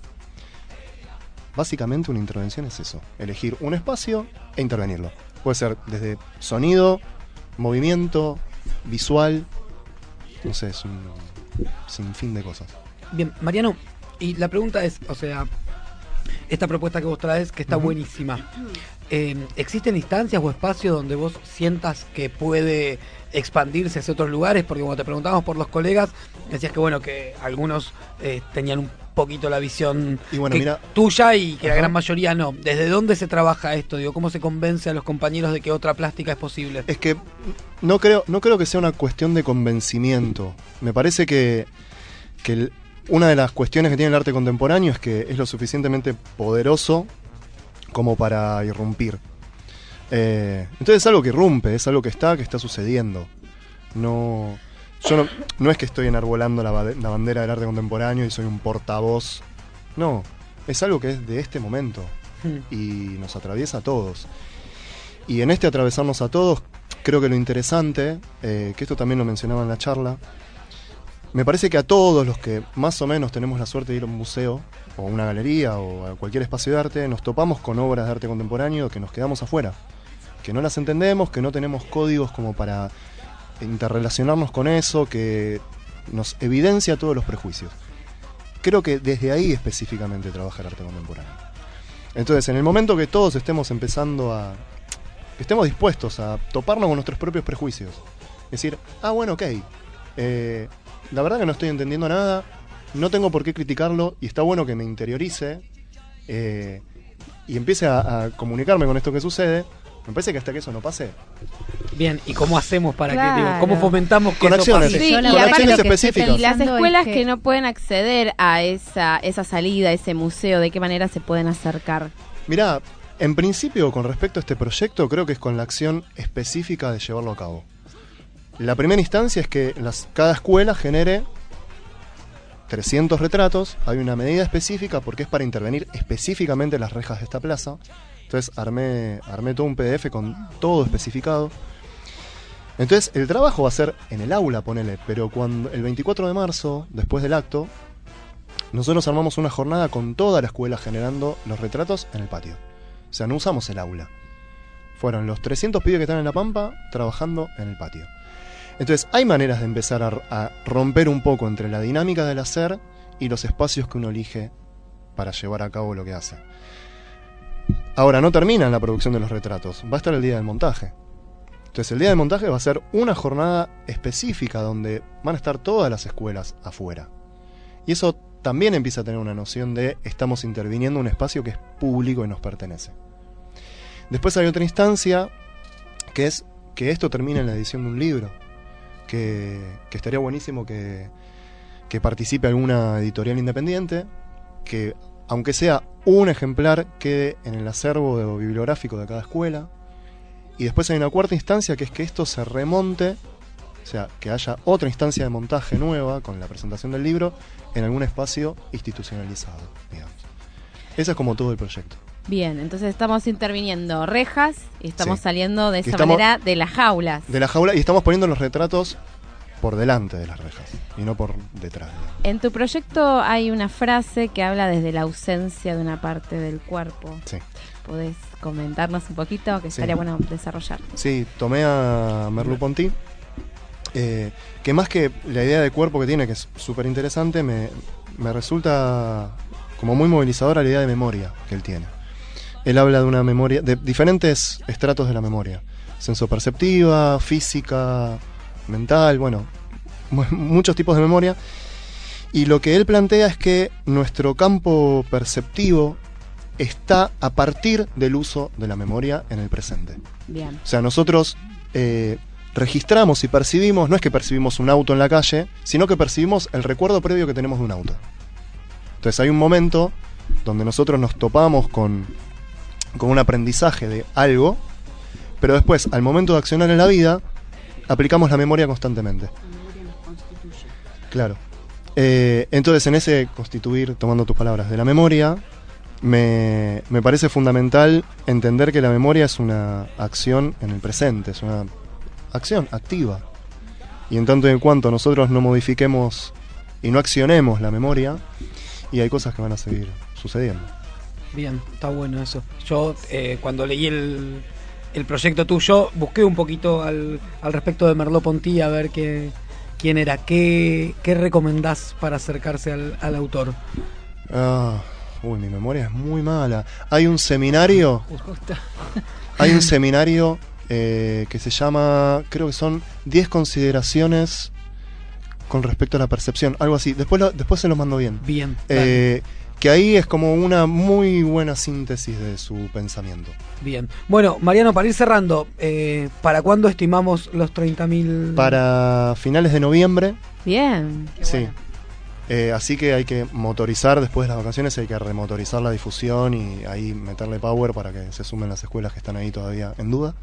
Básicamente una intervención es eso, elegir un espacio e intervenirlo. Puede ser desde sonido, movimiento, visual, no sé, es un sinfín de cosas. Bien, Mariano, y la pregunta es, o sea, esta propuesta que vos traes, que está buenísima, eh, ¿existen instancias o espacios donde vos sientas que puede expandirse hacia otros lugares? Porque cuando te preguntábamos por los colegas, decías que bueno, que algunos eh, tenían un poquito la visión Y bueno, que- mira- tuya y que la gran mayoría no. ¿Desde dónde se trabaja esto? Digo, ¿cómo se convence a los compañeros de que otra plástica es posible? Es que no creo, no creo que sea una cuestión de convencimiento. Me parece que, que el- una de las cuestiones que tiene el arte contemporáneo es que es lo suficientemente poderoso como para irrumpir. Eh, entonces es algo que irrumpe, es algo que está, que está sucediendo. No, yo no, no es que estoy enarbolando la, bandera del arte contemporáneo y soy un portavoz. No, es algo que es de este momento y nos atraviesa a todos. Y en este atravesarnos a todos, creo que lo interesante, eh, que esto también lo mencionaba en la charla, me parece que a todos los que más o menos tenemos la suerte de ir a un museo o una galería o a cualquier espacio de arte, nos topamos con obras de arte contemporáneo que nos quedamos afuera, que no las entendemos, que no tenemos códigos como para interrelacionarnos con eso, que nos evidencia todos los prejuicios. Creo que desde ahí específicamente trabaja el arte contemporáneo. Entonces, en el momento que todos estemos empezando a... que estemos dispuestos a toparnos con nuestros propios prejuicios, decir, ah, bueno, ok, eh, la verdad que no estoy entendiendo nada, no tengo por qué criticarlo y está bueno que me interiorice eh, y empiece a, a comunicarme con esto que sucede. Me parece que hasta que eso no pase, Bien, ¿y cómo hacemos para que, digo, cómo fomentamos que Con eso acciones. pase? Sí, Con y acciones específicas. Y las escuelas es que... que- no pueden acceder a esa, esa salida, a ese museo, ¿de qué manera se pueden acercar? Mirá, en principio, con respecto a este proyecto, creo que es con la acción específica de llevarlo a cabo. La primera instancia es que cada escuela genere 300 retratos, hay una medida específica porque es para intervenir específicamente en las rejas de esta plaza. Entonces armé, armé todo un PDF con todo especificado. Entonces el trabajo va a ser en el aula, ponele, pero cuando el 24 de marzo, después del acto, nosotros armamos una jornada con toda la escuela generando los retratos en el patio. O sea, no usamos el aula. Fueron los 300 pibes que están en la pampa trabajando en el patio. Entonces, hay maneras de empezar a, romper un poco entre la dinámica del hacer y los espacios que uno elige para llevar a cabo lo que hace. Ahora, no termina en la producción de los retratos, va a estar el día del montaje. Entonces, el día del montaje va a ser una jornada específica donde van a estar todas las escuelas afuera. Y eso también empieza a tener una noción de estamos interviniendo en un espacio que es público y nos pertenece. Después hay otra instancia que es que esto termine en la edición de un libro, que, estaría buenísimo que, que participe alguna editorial independiente, que aunque sea un ejemplar quede en el acervo bibliográfico de cada escuela. Y después hay una cuarta instancia que es que esto se remonte, o sea, que haya otra instancia de montaje nueva con la presentación del libro en algún espacio institucionalizado. Ese es como todo el proyecto. Bien, entonces estamos interviniendo rejas y estamos Sí. saliendo de esa estamos- manera de las jaulas. De la jaula y estamos poniendo los retratos por delante de las rejas y no por detrás. En tu proyecto hay una frase que habla desde la ausencia de una parte del cuerpo. Sí. ¿Podés comentarnos un poquito? Que Sí. estaría bueno desarrollar. Sí, tomé a Merleau-Ponty, eh, que más que la idea de cuerpo que tiene, que es súper interesante, me, me resulta como muy movilizadora la idea de memoria que él tiene. Él habla de una memoria, de diferentes estratos de la memoria, sensoperceptiva, física, mental, bueno, mu- muchos tipos de memoria. Y lo que él plantea es que nuestro campo perceptivo está a partir del uso de la memoria en el presente. Bien. O sea, nosotros eh, registramos y percibimos, no es que percibimos un auto en la calle, sino que percibimos el recuerdo previo que tenemos de un auto. Entonces hay un momento donde nosotros nos topamos con, con un aprendizaje de algo, pero después, al momento de accionar en la vida, aplicamos la memoria constantemente. Claro. Eh, entonces, en ese constituir, tomando tus palabras, de la memoria, me, me parece fundamental entender que la memoria es una acción en el presente, es una acción activa. Y en tanto y en cuanto nosotros no modifiquemos y no accionemos la memoria, y hay cosas que van a seguir sucediendo. Bien, está bueno eso. Yo eh, cuando leí el, el proyecto tuyo busqué un poquito al, al respecto de Merleau-Ponty a ver qué, quién era, qué, qué recomendás para acercarse al, al autor. Ah, uy, mi memoria es muy mala. Hay un seminario, [LAUGHS] hay un seminario eh, que se llama, creo que son 10 consideraciones con respecto a la percepción, algo así. Después, lo- después se los mando bien. Bien. Eh, que ahí es como una muy buena síntesis de su pensamiento. Bien. Bueno, Mariano, para ir cerrando, eh, ¿para cuándo estimamos los 30.000? Para finales de noviembre, Bien. sí. Eh, así que hay que motorizar después de las vacaciones, hay que remotorizar la difusión y ahí meterle power para que se sumen las escuelas que están ahí todavía en duda.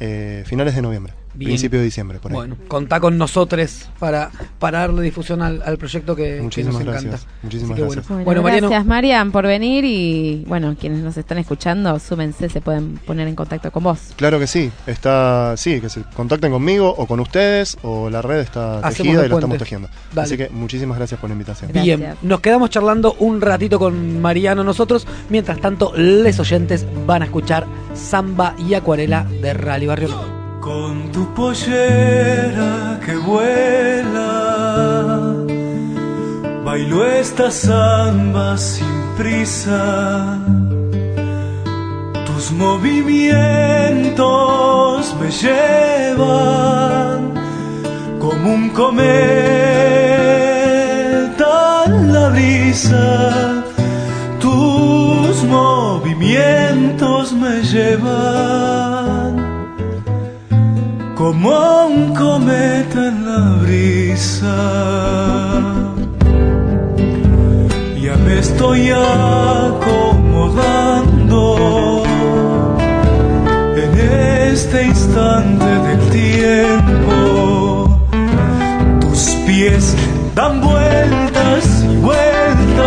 Eh, finales de noviembre. Bien. principio de diciembre, por ahí. Bueno, contá con nosotros para, para darle difusión al, al proyecto que, que Muchísimas nos encanta. gracias. Muchísimas gracias. Bueno, Bueno, Mariano, gracias Marian por venir y bueno, quienes nos están escuchando, súmense, se pueden poner en contacto con vos. Claro que sí, está, sí, que se contacten conmigo o con ustedes o la red está Hacemos tejida y la puente. estamos tejiendo. Dale. Así que muchísimas gracias por la invitación. Bien, nos quedamos charlando un ratito con Mariano nosotros. Mientras tanto, les oyentes van a escuchar Samba y Acuarela de Rally Barrio Nuevo. Con tu pollera que vuela, bailo esta samba sin prisa. Tus movimientos me llevan como un cometa en la brisa. Tus movimientos me llevan como un cometa en la brisa. Ya me estoy acomodando en este instante del tiempo. Tus pies dan vueltas y vueltas,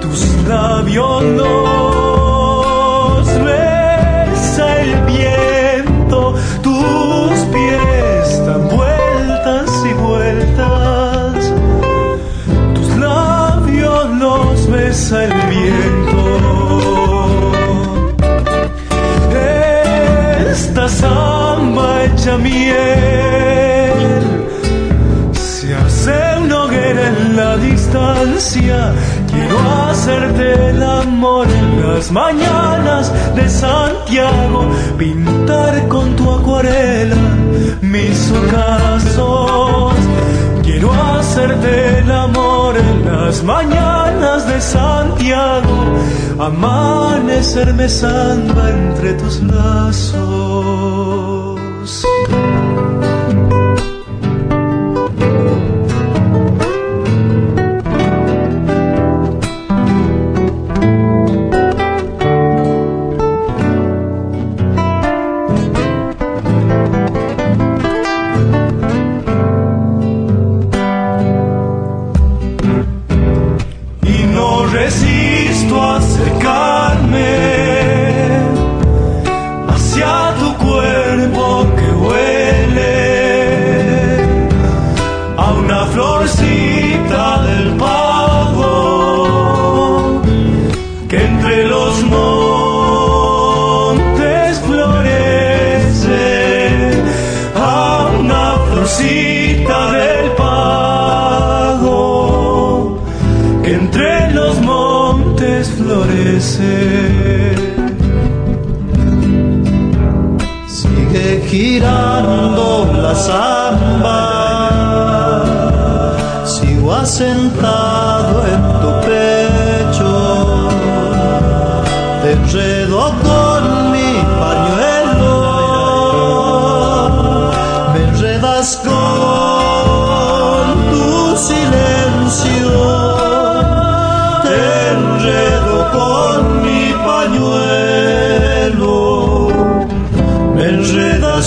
tus labios los Quiero hacerte el amor en las mañanas de Santiago, pintar con tu acuarela mis ocasos. Quiero hacerte el amor en las mañanas de Santiago, amanecerme samba entre tus brazos.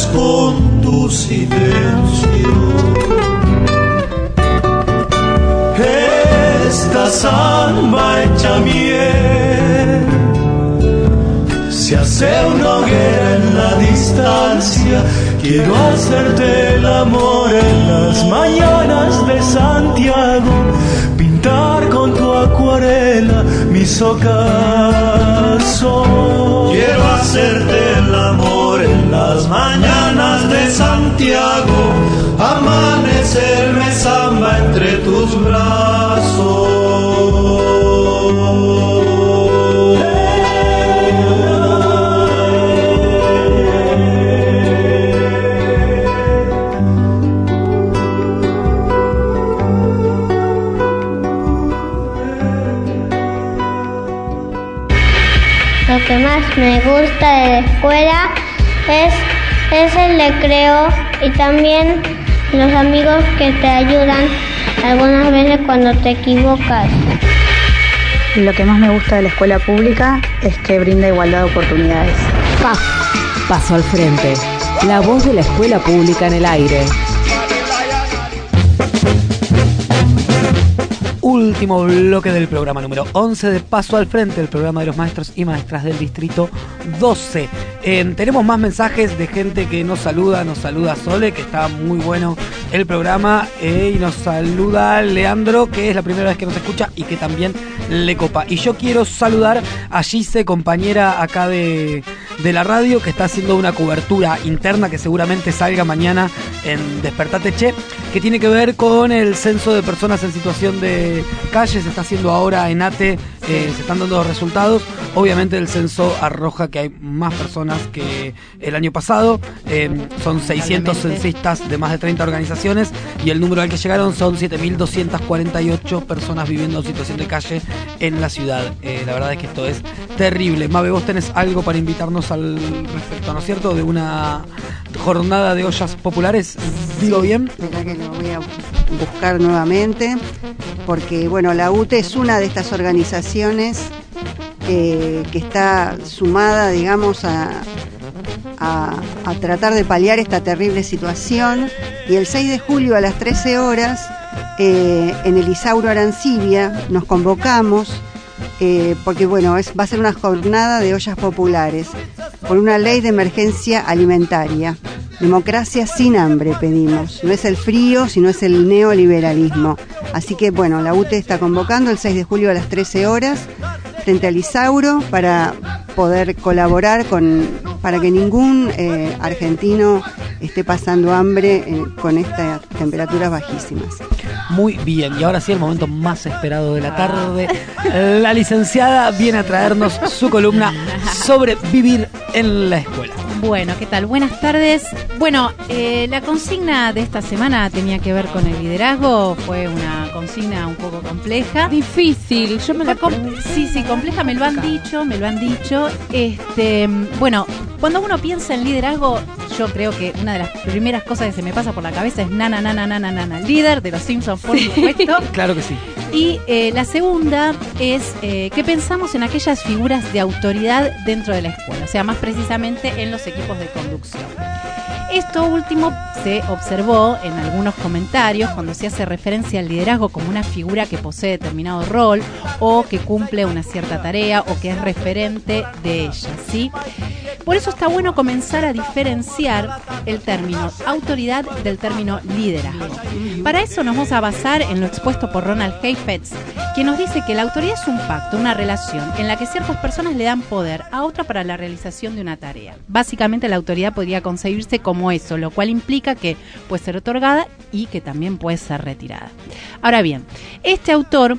Con tu silencio. Esta samba hecha miel se hace una hoguera en la distancia. Quiero hacerte el amor en las mañanas de Santiago, pintar con tu acuarela mis ocasos. Quiero hacerte mañanas de Santiago, amanecerme samba entre tus brazos. Lo que más me gusta de la escuela es, es el recreo y también los amigos que te ayudan algunas veces cuando te equivocas. Lo que más me gusta de la escuela pública es que brinda igualdad de oportunidades. Paso al frente. La voz de la escuela pública en el aire. Último bloque del programa número 11 de Paso al Frente, el programa de los maestros y maestras del distrito 12. Eh, tenemos más mensajes de gente que nos saluda, nos saluda Sole, que está muy bueno el programa, eh, y nos saluda Leandro, que es la primera vez que nos escucha y que también le copa. Y yo quiero saludar a Gise, compañera acá de, de la radio, que está haciendo una cobertura interna que seguramente salga mañana en Despertate Che, que tiene que ver con el censo de personas en situación de calle, se está haciendo ahora en ATE, eh, se están dando los resultados. Obviamente el censo arroja que hay más personas que el año pasado, eh, son 600 censistas de más de 30 organizaciones y el número al que llegaron son 7.248 personas viviendo en situación de calle en la ciudad. Eh, la verdad es que esto es terrible. Mabe, vos tenés algo para invitarnos al respecto, ¿no es cierto? De una jornada de ollas populares, digo bien. Espera que lo voy a buscar nuevamente, porque bueno, la UTE es una de estas organizaciones eh, que está sumada, digamos, a, tratar de paliar esta terrible situación. Y el 6 de julio a las 13 horas, eh, en el Isauro Arancibia, nos convocamos. Eh, porque bueno, es, va a ser una jornada de ollas populares por una ley de emergencia alimentaria. Democracia sin hambre pedimos. No es el frío, sino es el neoliberalismo. Así que bueno, la UTE está convocando el 6 de julio a las 13 horas frente al Isauro para poder colaborar con para que ningún eh, argentino esté pasando hambre eh, con estas temperaturas bajísimas. Muy bien, y ahora sí el momento más esperado de la tarde. La licenciada viene a traernos su columna sobre vivir en la escuela. Bueno, ¿qué tal? Buenas tardes. Bueno, eh, la consigna de esta semana tenía que ver con el liderazgo. Fue una consigna un poco compleja. Difícil, yo me la Com- Sí, sí, compleja, me lo han dicho, me lo han dicho. Este, bueno, cuando uno piensa en liderazgo, yo creo que una de las primeras cosas que se me pasa por la cabeza es nana, nana, nana, nana, líder de los Simpsons, por supuesto. [LAUGHS] Claro que sí. Y eh, la segunda es eh, que pensamos en aquellas figuras de autoridad dentro de la escuela, o sea, más precisamente en los equipos de conducción. Esto último se observó en algunos comentarios cuando se hace referencia al liderazgo como una figura que posee determinado rol o que cumple una cierta tarea o que es referente de ella, ¿sí? Por eso está bueno comenzar a diferenciar el término autoridad del término liderazgo. Para eso nos vamos a basar en lo expuesto por Ronald Heifetz, quien nos dice que la autoridad es un pacto, una relación en la que ciertas personas le dan poder a otra para la realización de una tarea. Básicamente la autoridad podría concebirse como eso, lo cual implica que puede ser otorgada y que también puede ser retirada. Ahora bien, este autor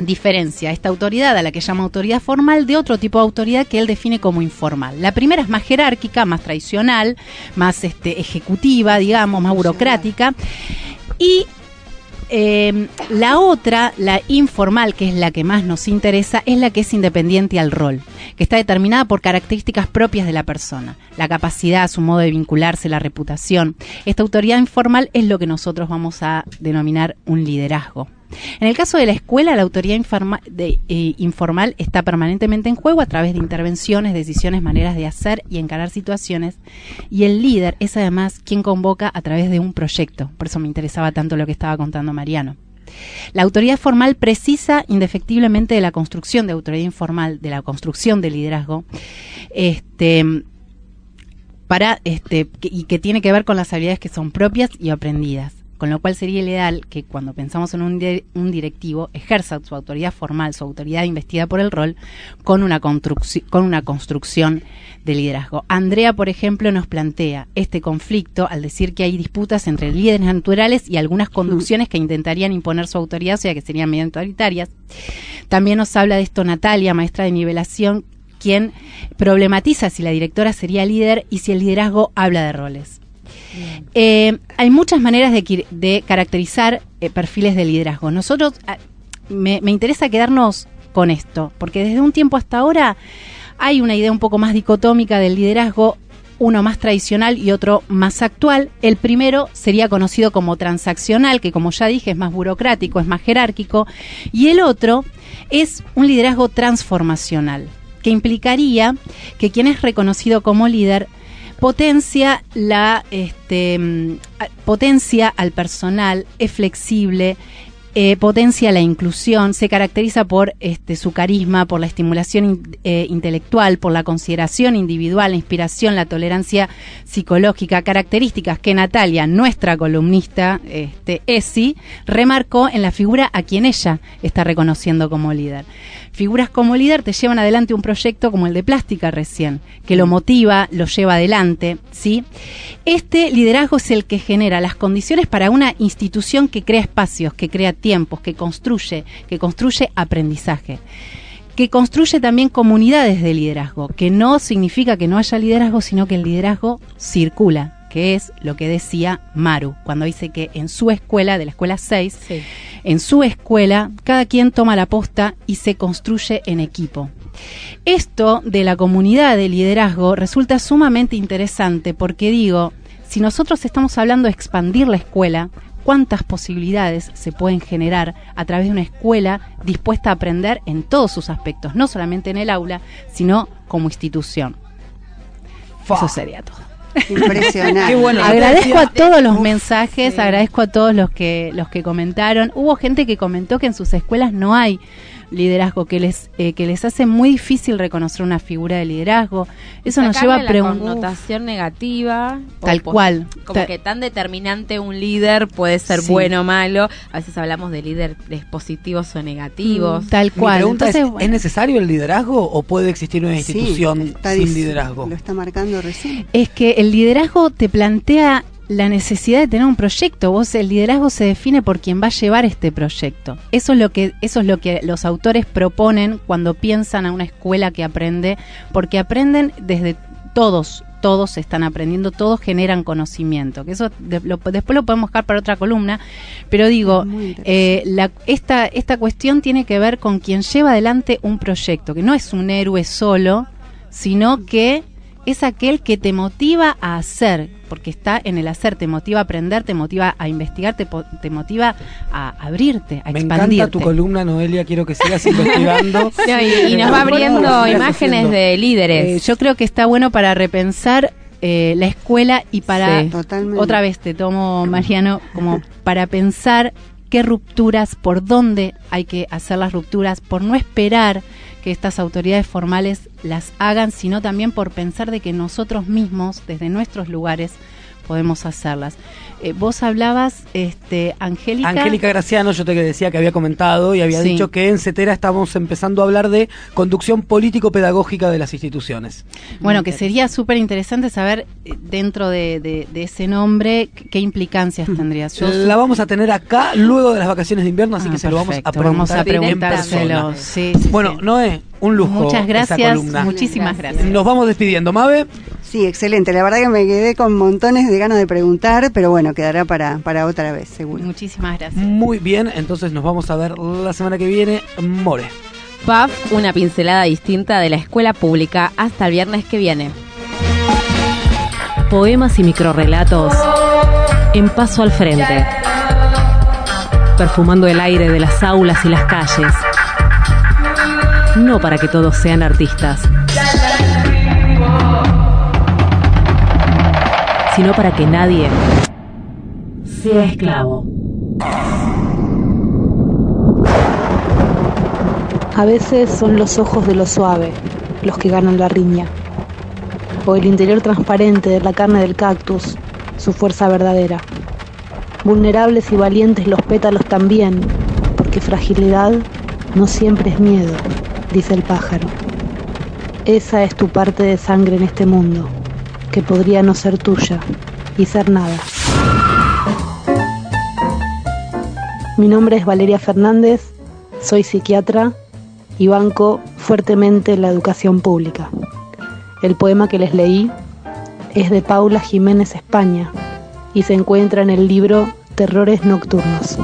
diferencia esta autoridad a la que llama autoridad formal de otro tipo de autoridad que él define como informal. La primera es más jerárquica, más tradicional, más este, ejecutiva, digamos, más burocrática. Y eh, la otra, la informal, que es la que más nos interesa, es la que es independiente al rol, que está determinada por características propias de la persona, la capacidad, su modo de vincularse, la reputación. Esta autoridad informal es lo que nosotros vamos a denominar un liderazgo. En el caso de la escuela, la autoridad eh, informal está permanentemente en juego a través de intervenciones, decisiones, maneras de hacer y encarar situaciones. Y el líder es además quien convoca a través de un proyecto. Por eso me interesaba tanto lo que estaba contando Mariano. La autoridad formal precisa indefectiblemente de la construcción de autoridad informal, de la construcción de liderazgo, este, para, este, y que tiene que ver con las habilidades que son propias y aprendidas. Con lo cual sería ideal que cuando pensamos en un, di- un directivo ejerza su autoridad formal, su autoridad investida por el rol, con una, con una construcción de liderazgo. Andrea, por ejemplo, nos plantea este conflicto al decir que hay disputas entre líderes naturales y algunas conducciones que intentarían imponer su autoridad, o sea, que serían medio autoritarias. También nos habla de esto Natalia, maestra de nivelación, quien problematiza si la directora sería líder y si el liderazgo habla de roles. Eh, hay muchas maneras de, caracterizar eh, perfiles de liderazgo. Nosotros, ah, me, me interesa quedarnos con esto, porque desde un tiempo hasta ahora hay una idea un poco más dicotómica del liderazgo, uno más tradicional y otro más actual. El primero sería conocido como transaccional, que como ya dije es más burocrático, es más jerárquico, y el otro es un liderazgo transformacional, que implicaría que quien es reconocido como líder potencia la este, mm, potencia al personal, es flexible, eh, potencia la inclusión, se caracteriza por este, su carisma, por la estimulación eh, intelectual, por la consideración individual, la inspiración, la tolerancia psicológica, características que Natalia, nuestra columnista, este, ESI, remarcó en la figura a quien ella está reconociendo como líder. Figuras como líder te llevan adelante un proyecto como el de Plástica recién, que lo motiva, lo lleva adelante, ¿sí? Este liderazgo es el que genera las condiciones para una institución que crea espacios, que crea tiempos, que construye, que construye aprendizaje que construye también comunidades de liderazgo, que no significa que no haya liderazgo, sino que el liderazgo circula, que es lo que decía Maru, cuando dice que en su escuela, de la escuela 6, en su escuela, cada quien toma la posta y se construye en equipo. Esto de la comunidad de liderazgo resulta sumamente interesante porque digo, si nosotros estamos hablando de expandir la escuela, cuántas posibilidades se pueden generar a través de una escuela dispuesta a aprender en todos sus aspectos, no solamente en el aula, sino como institución. Eso sería todo. Impresionante. Qué bueno. agradezco a todos los mensajes, agradezco a todos los que los que comentaron. Hubo gente que comentó que en sus escuelas no hay liderazgo, que les eh, que les hace muy difícil reconocer una figura de liderazgo. Eso nos lleva a preguntar. connotación negativa. Tal pos- cual. Como Ta- que tan determinante un líder puede ser Sí. bueno o malo. A veces hablamos de líderes positivos o negativos. Mm, tal Mi pregunta es, Entonces, ¿es necesario el liderazgo o puede existir una Sí, institución está sin liderazgo? Lo está marcando recién. Es que el liderazgo te plantea la necesidad de tener un proyecto. Vos el liderazgo se define por quien va a llevar este proyecto. Eso es lo que eso es lo que los autores proponen cuando piensan a una escuela que aprende, porque aprenden desde todos todos están aprendiendo, todos generan conocimiento. Que eso de- lo- después lo podemos dejar para otra columna, pero digo, eh, la- esta, esta cuestión tiene que ver con quien lleva adelante un proyecto, que no es un héroe solo, sino que es aquel que te motiva a hacer, porque está en el hacer, te motiva a aprender, te motiva a investigar, te, motiva a abrirte, a Me expandirte. encanta tu columna, Noelia. Quiero que sigas investigando. [LAUGHS] No, y, y nos va abriendo imágenes haciendo. de líderes. Eh, yo creo que está bueno para repensar eh, la escuela y para, Sí. Totalmente. otra vez te tomo, Mariano, como para pensar qué rupturas, por dónde hay que hacer las rupturas, por no esperar que estas autoridades formales las hagan, sino también por pensar de que nosotros mismos, desde nuestros lugares, podemos hacerlas. Eh, vos hablabas, este, Angélica. Angélica Graciano, yo te decía que había comentado y había Sí. dicho que en CETERA estamos empezando a hablar de conducción político-pedagógica de las instituciones. Bueno, que sería súper interesante saber eh, dentro de, de- de ese nombre qué implicancias tendría. Yo La vamos a tener acá luego de las vacaciones de invierno, así Ah, que se lo vamos a preguntar. vamos a en. Sí, sí, bueno, sí. Noé, un lujo. Muchas esa gracias, columna. muchísimas gracias. Nos vamos despidiendo, Mabe. Sí, excelente. La verdad que me quedé con montones de ganas de preguntar, pero bueno, quedará para, para otra vez, seguro. Muchísimas gracias. Muy bien, entonces nos vamos a ver la semana que viene. More. PAF, una pincelada distinta de la escuela pública hasta el viernes que viene. Poemas y microrrelatos en paso al frente. Perfumando el aire de las aulas y las calles. No para que todos sean artistas, sino para que nadie sea esclavo. A veces son los ojos de lo suave los que ganan la riña, o el interior transparente de la carne del cactus, su fuerza verdadera. Vulnerables y valientes los pétalos también, porque fragilidad no siempre es miedo, dice el pájaro. Esa es tu parte de sangre en este mundo, que podría no ser tuya y ser nada. Mi nombre es Valeria Fernández, soy psiquiatra y banco fuertemente la educación pública. El poema que les leí es de Paula Jiménez España y se encuentra en el libro Terrores Nocturnos.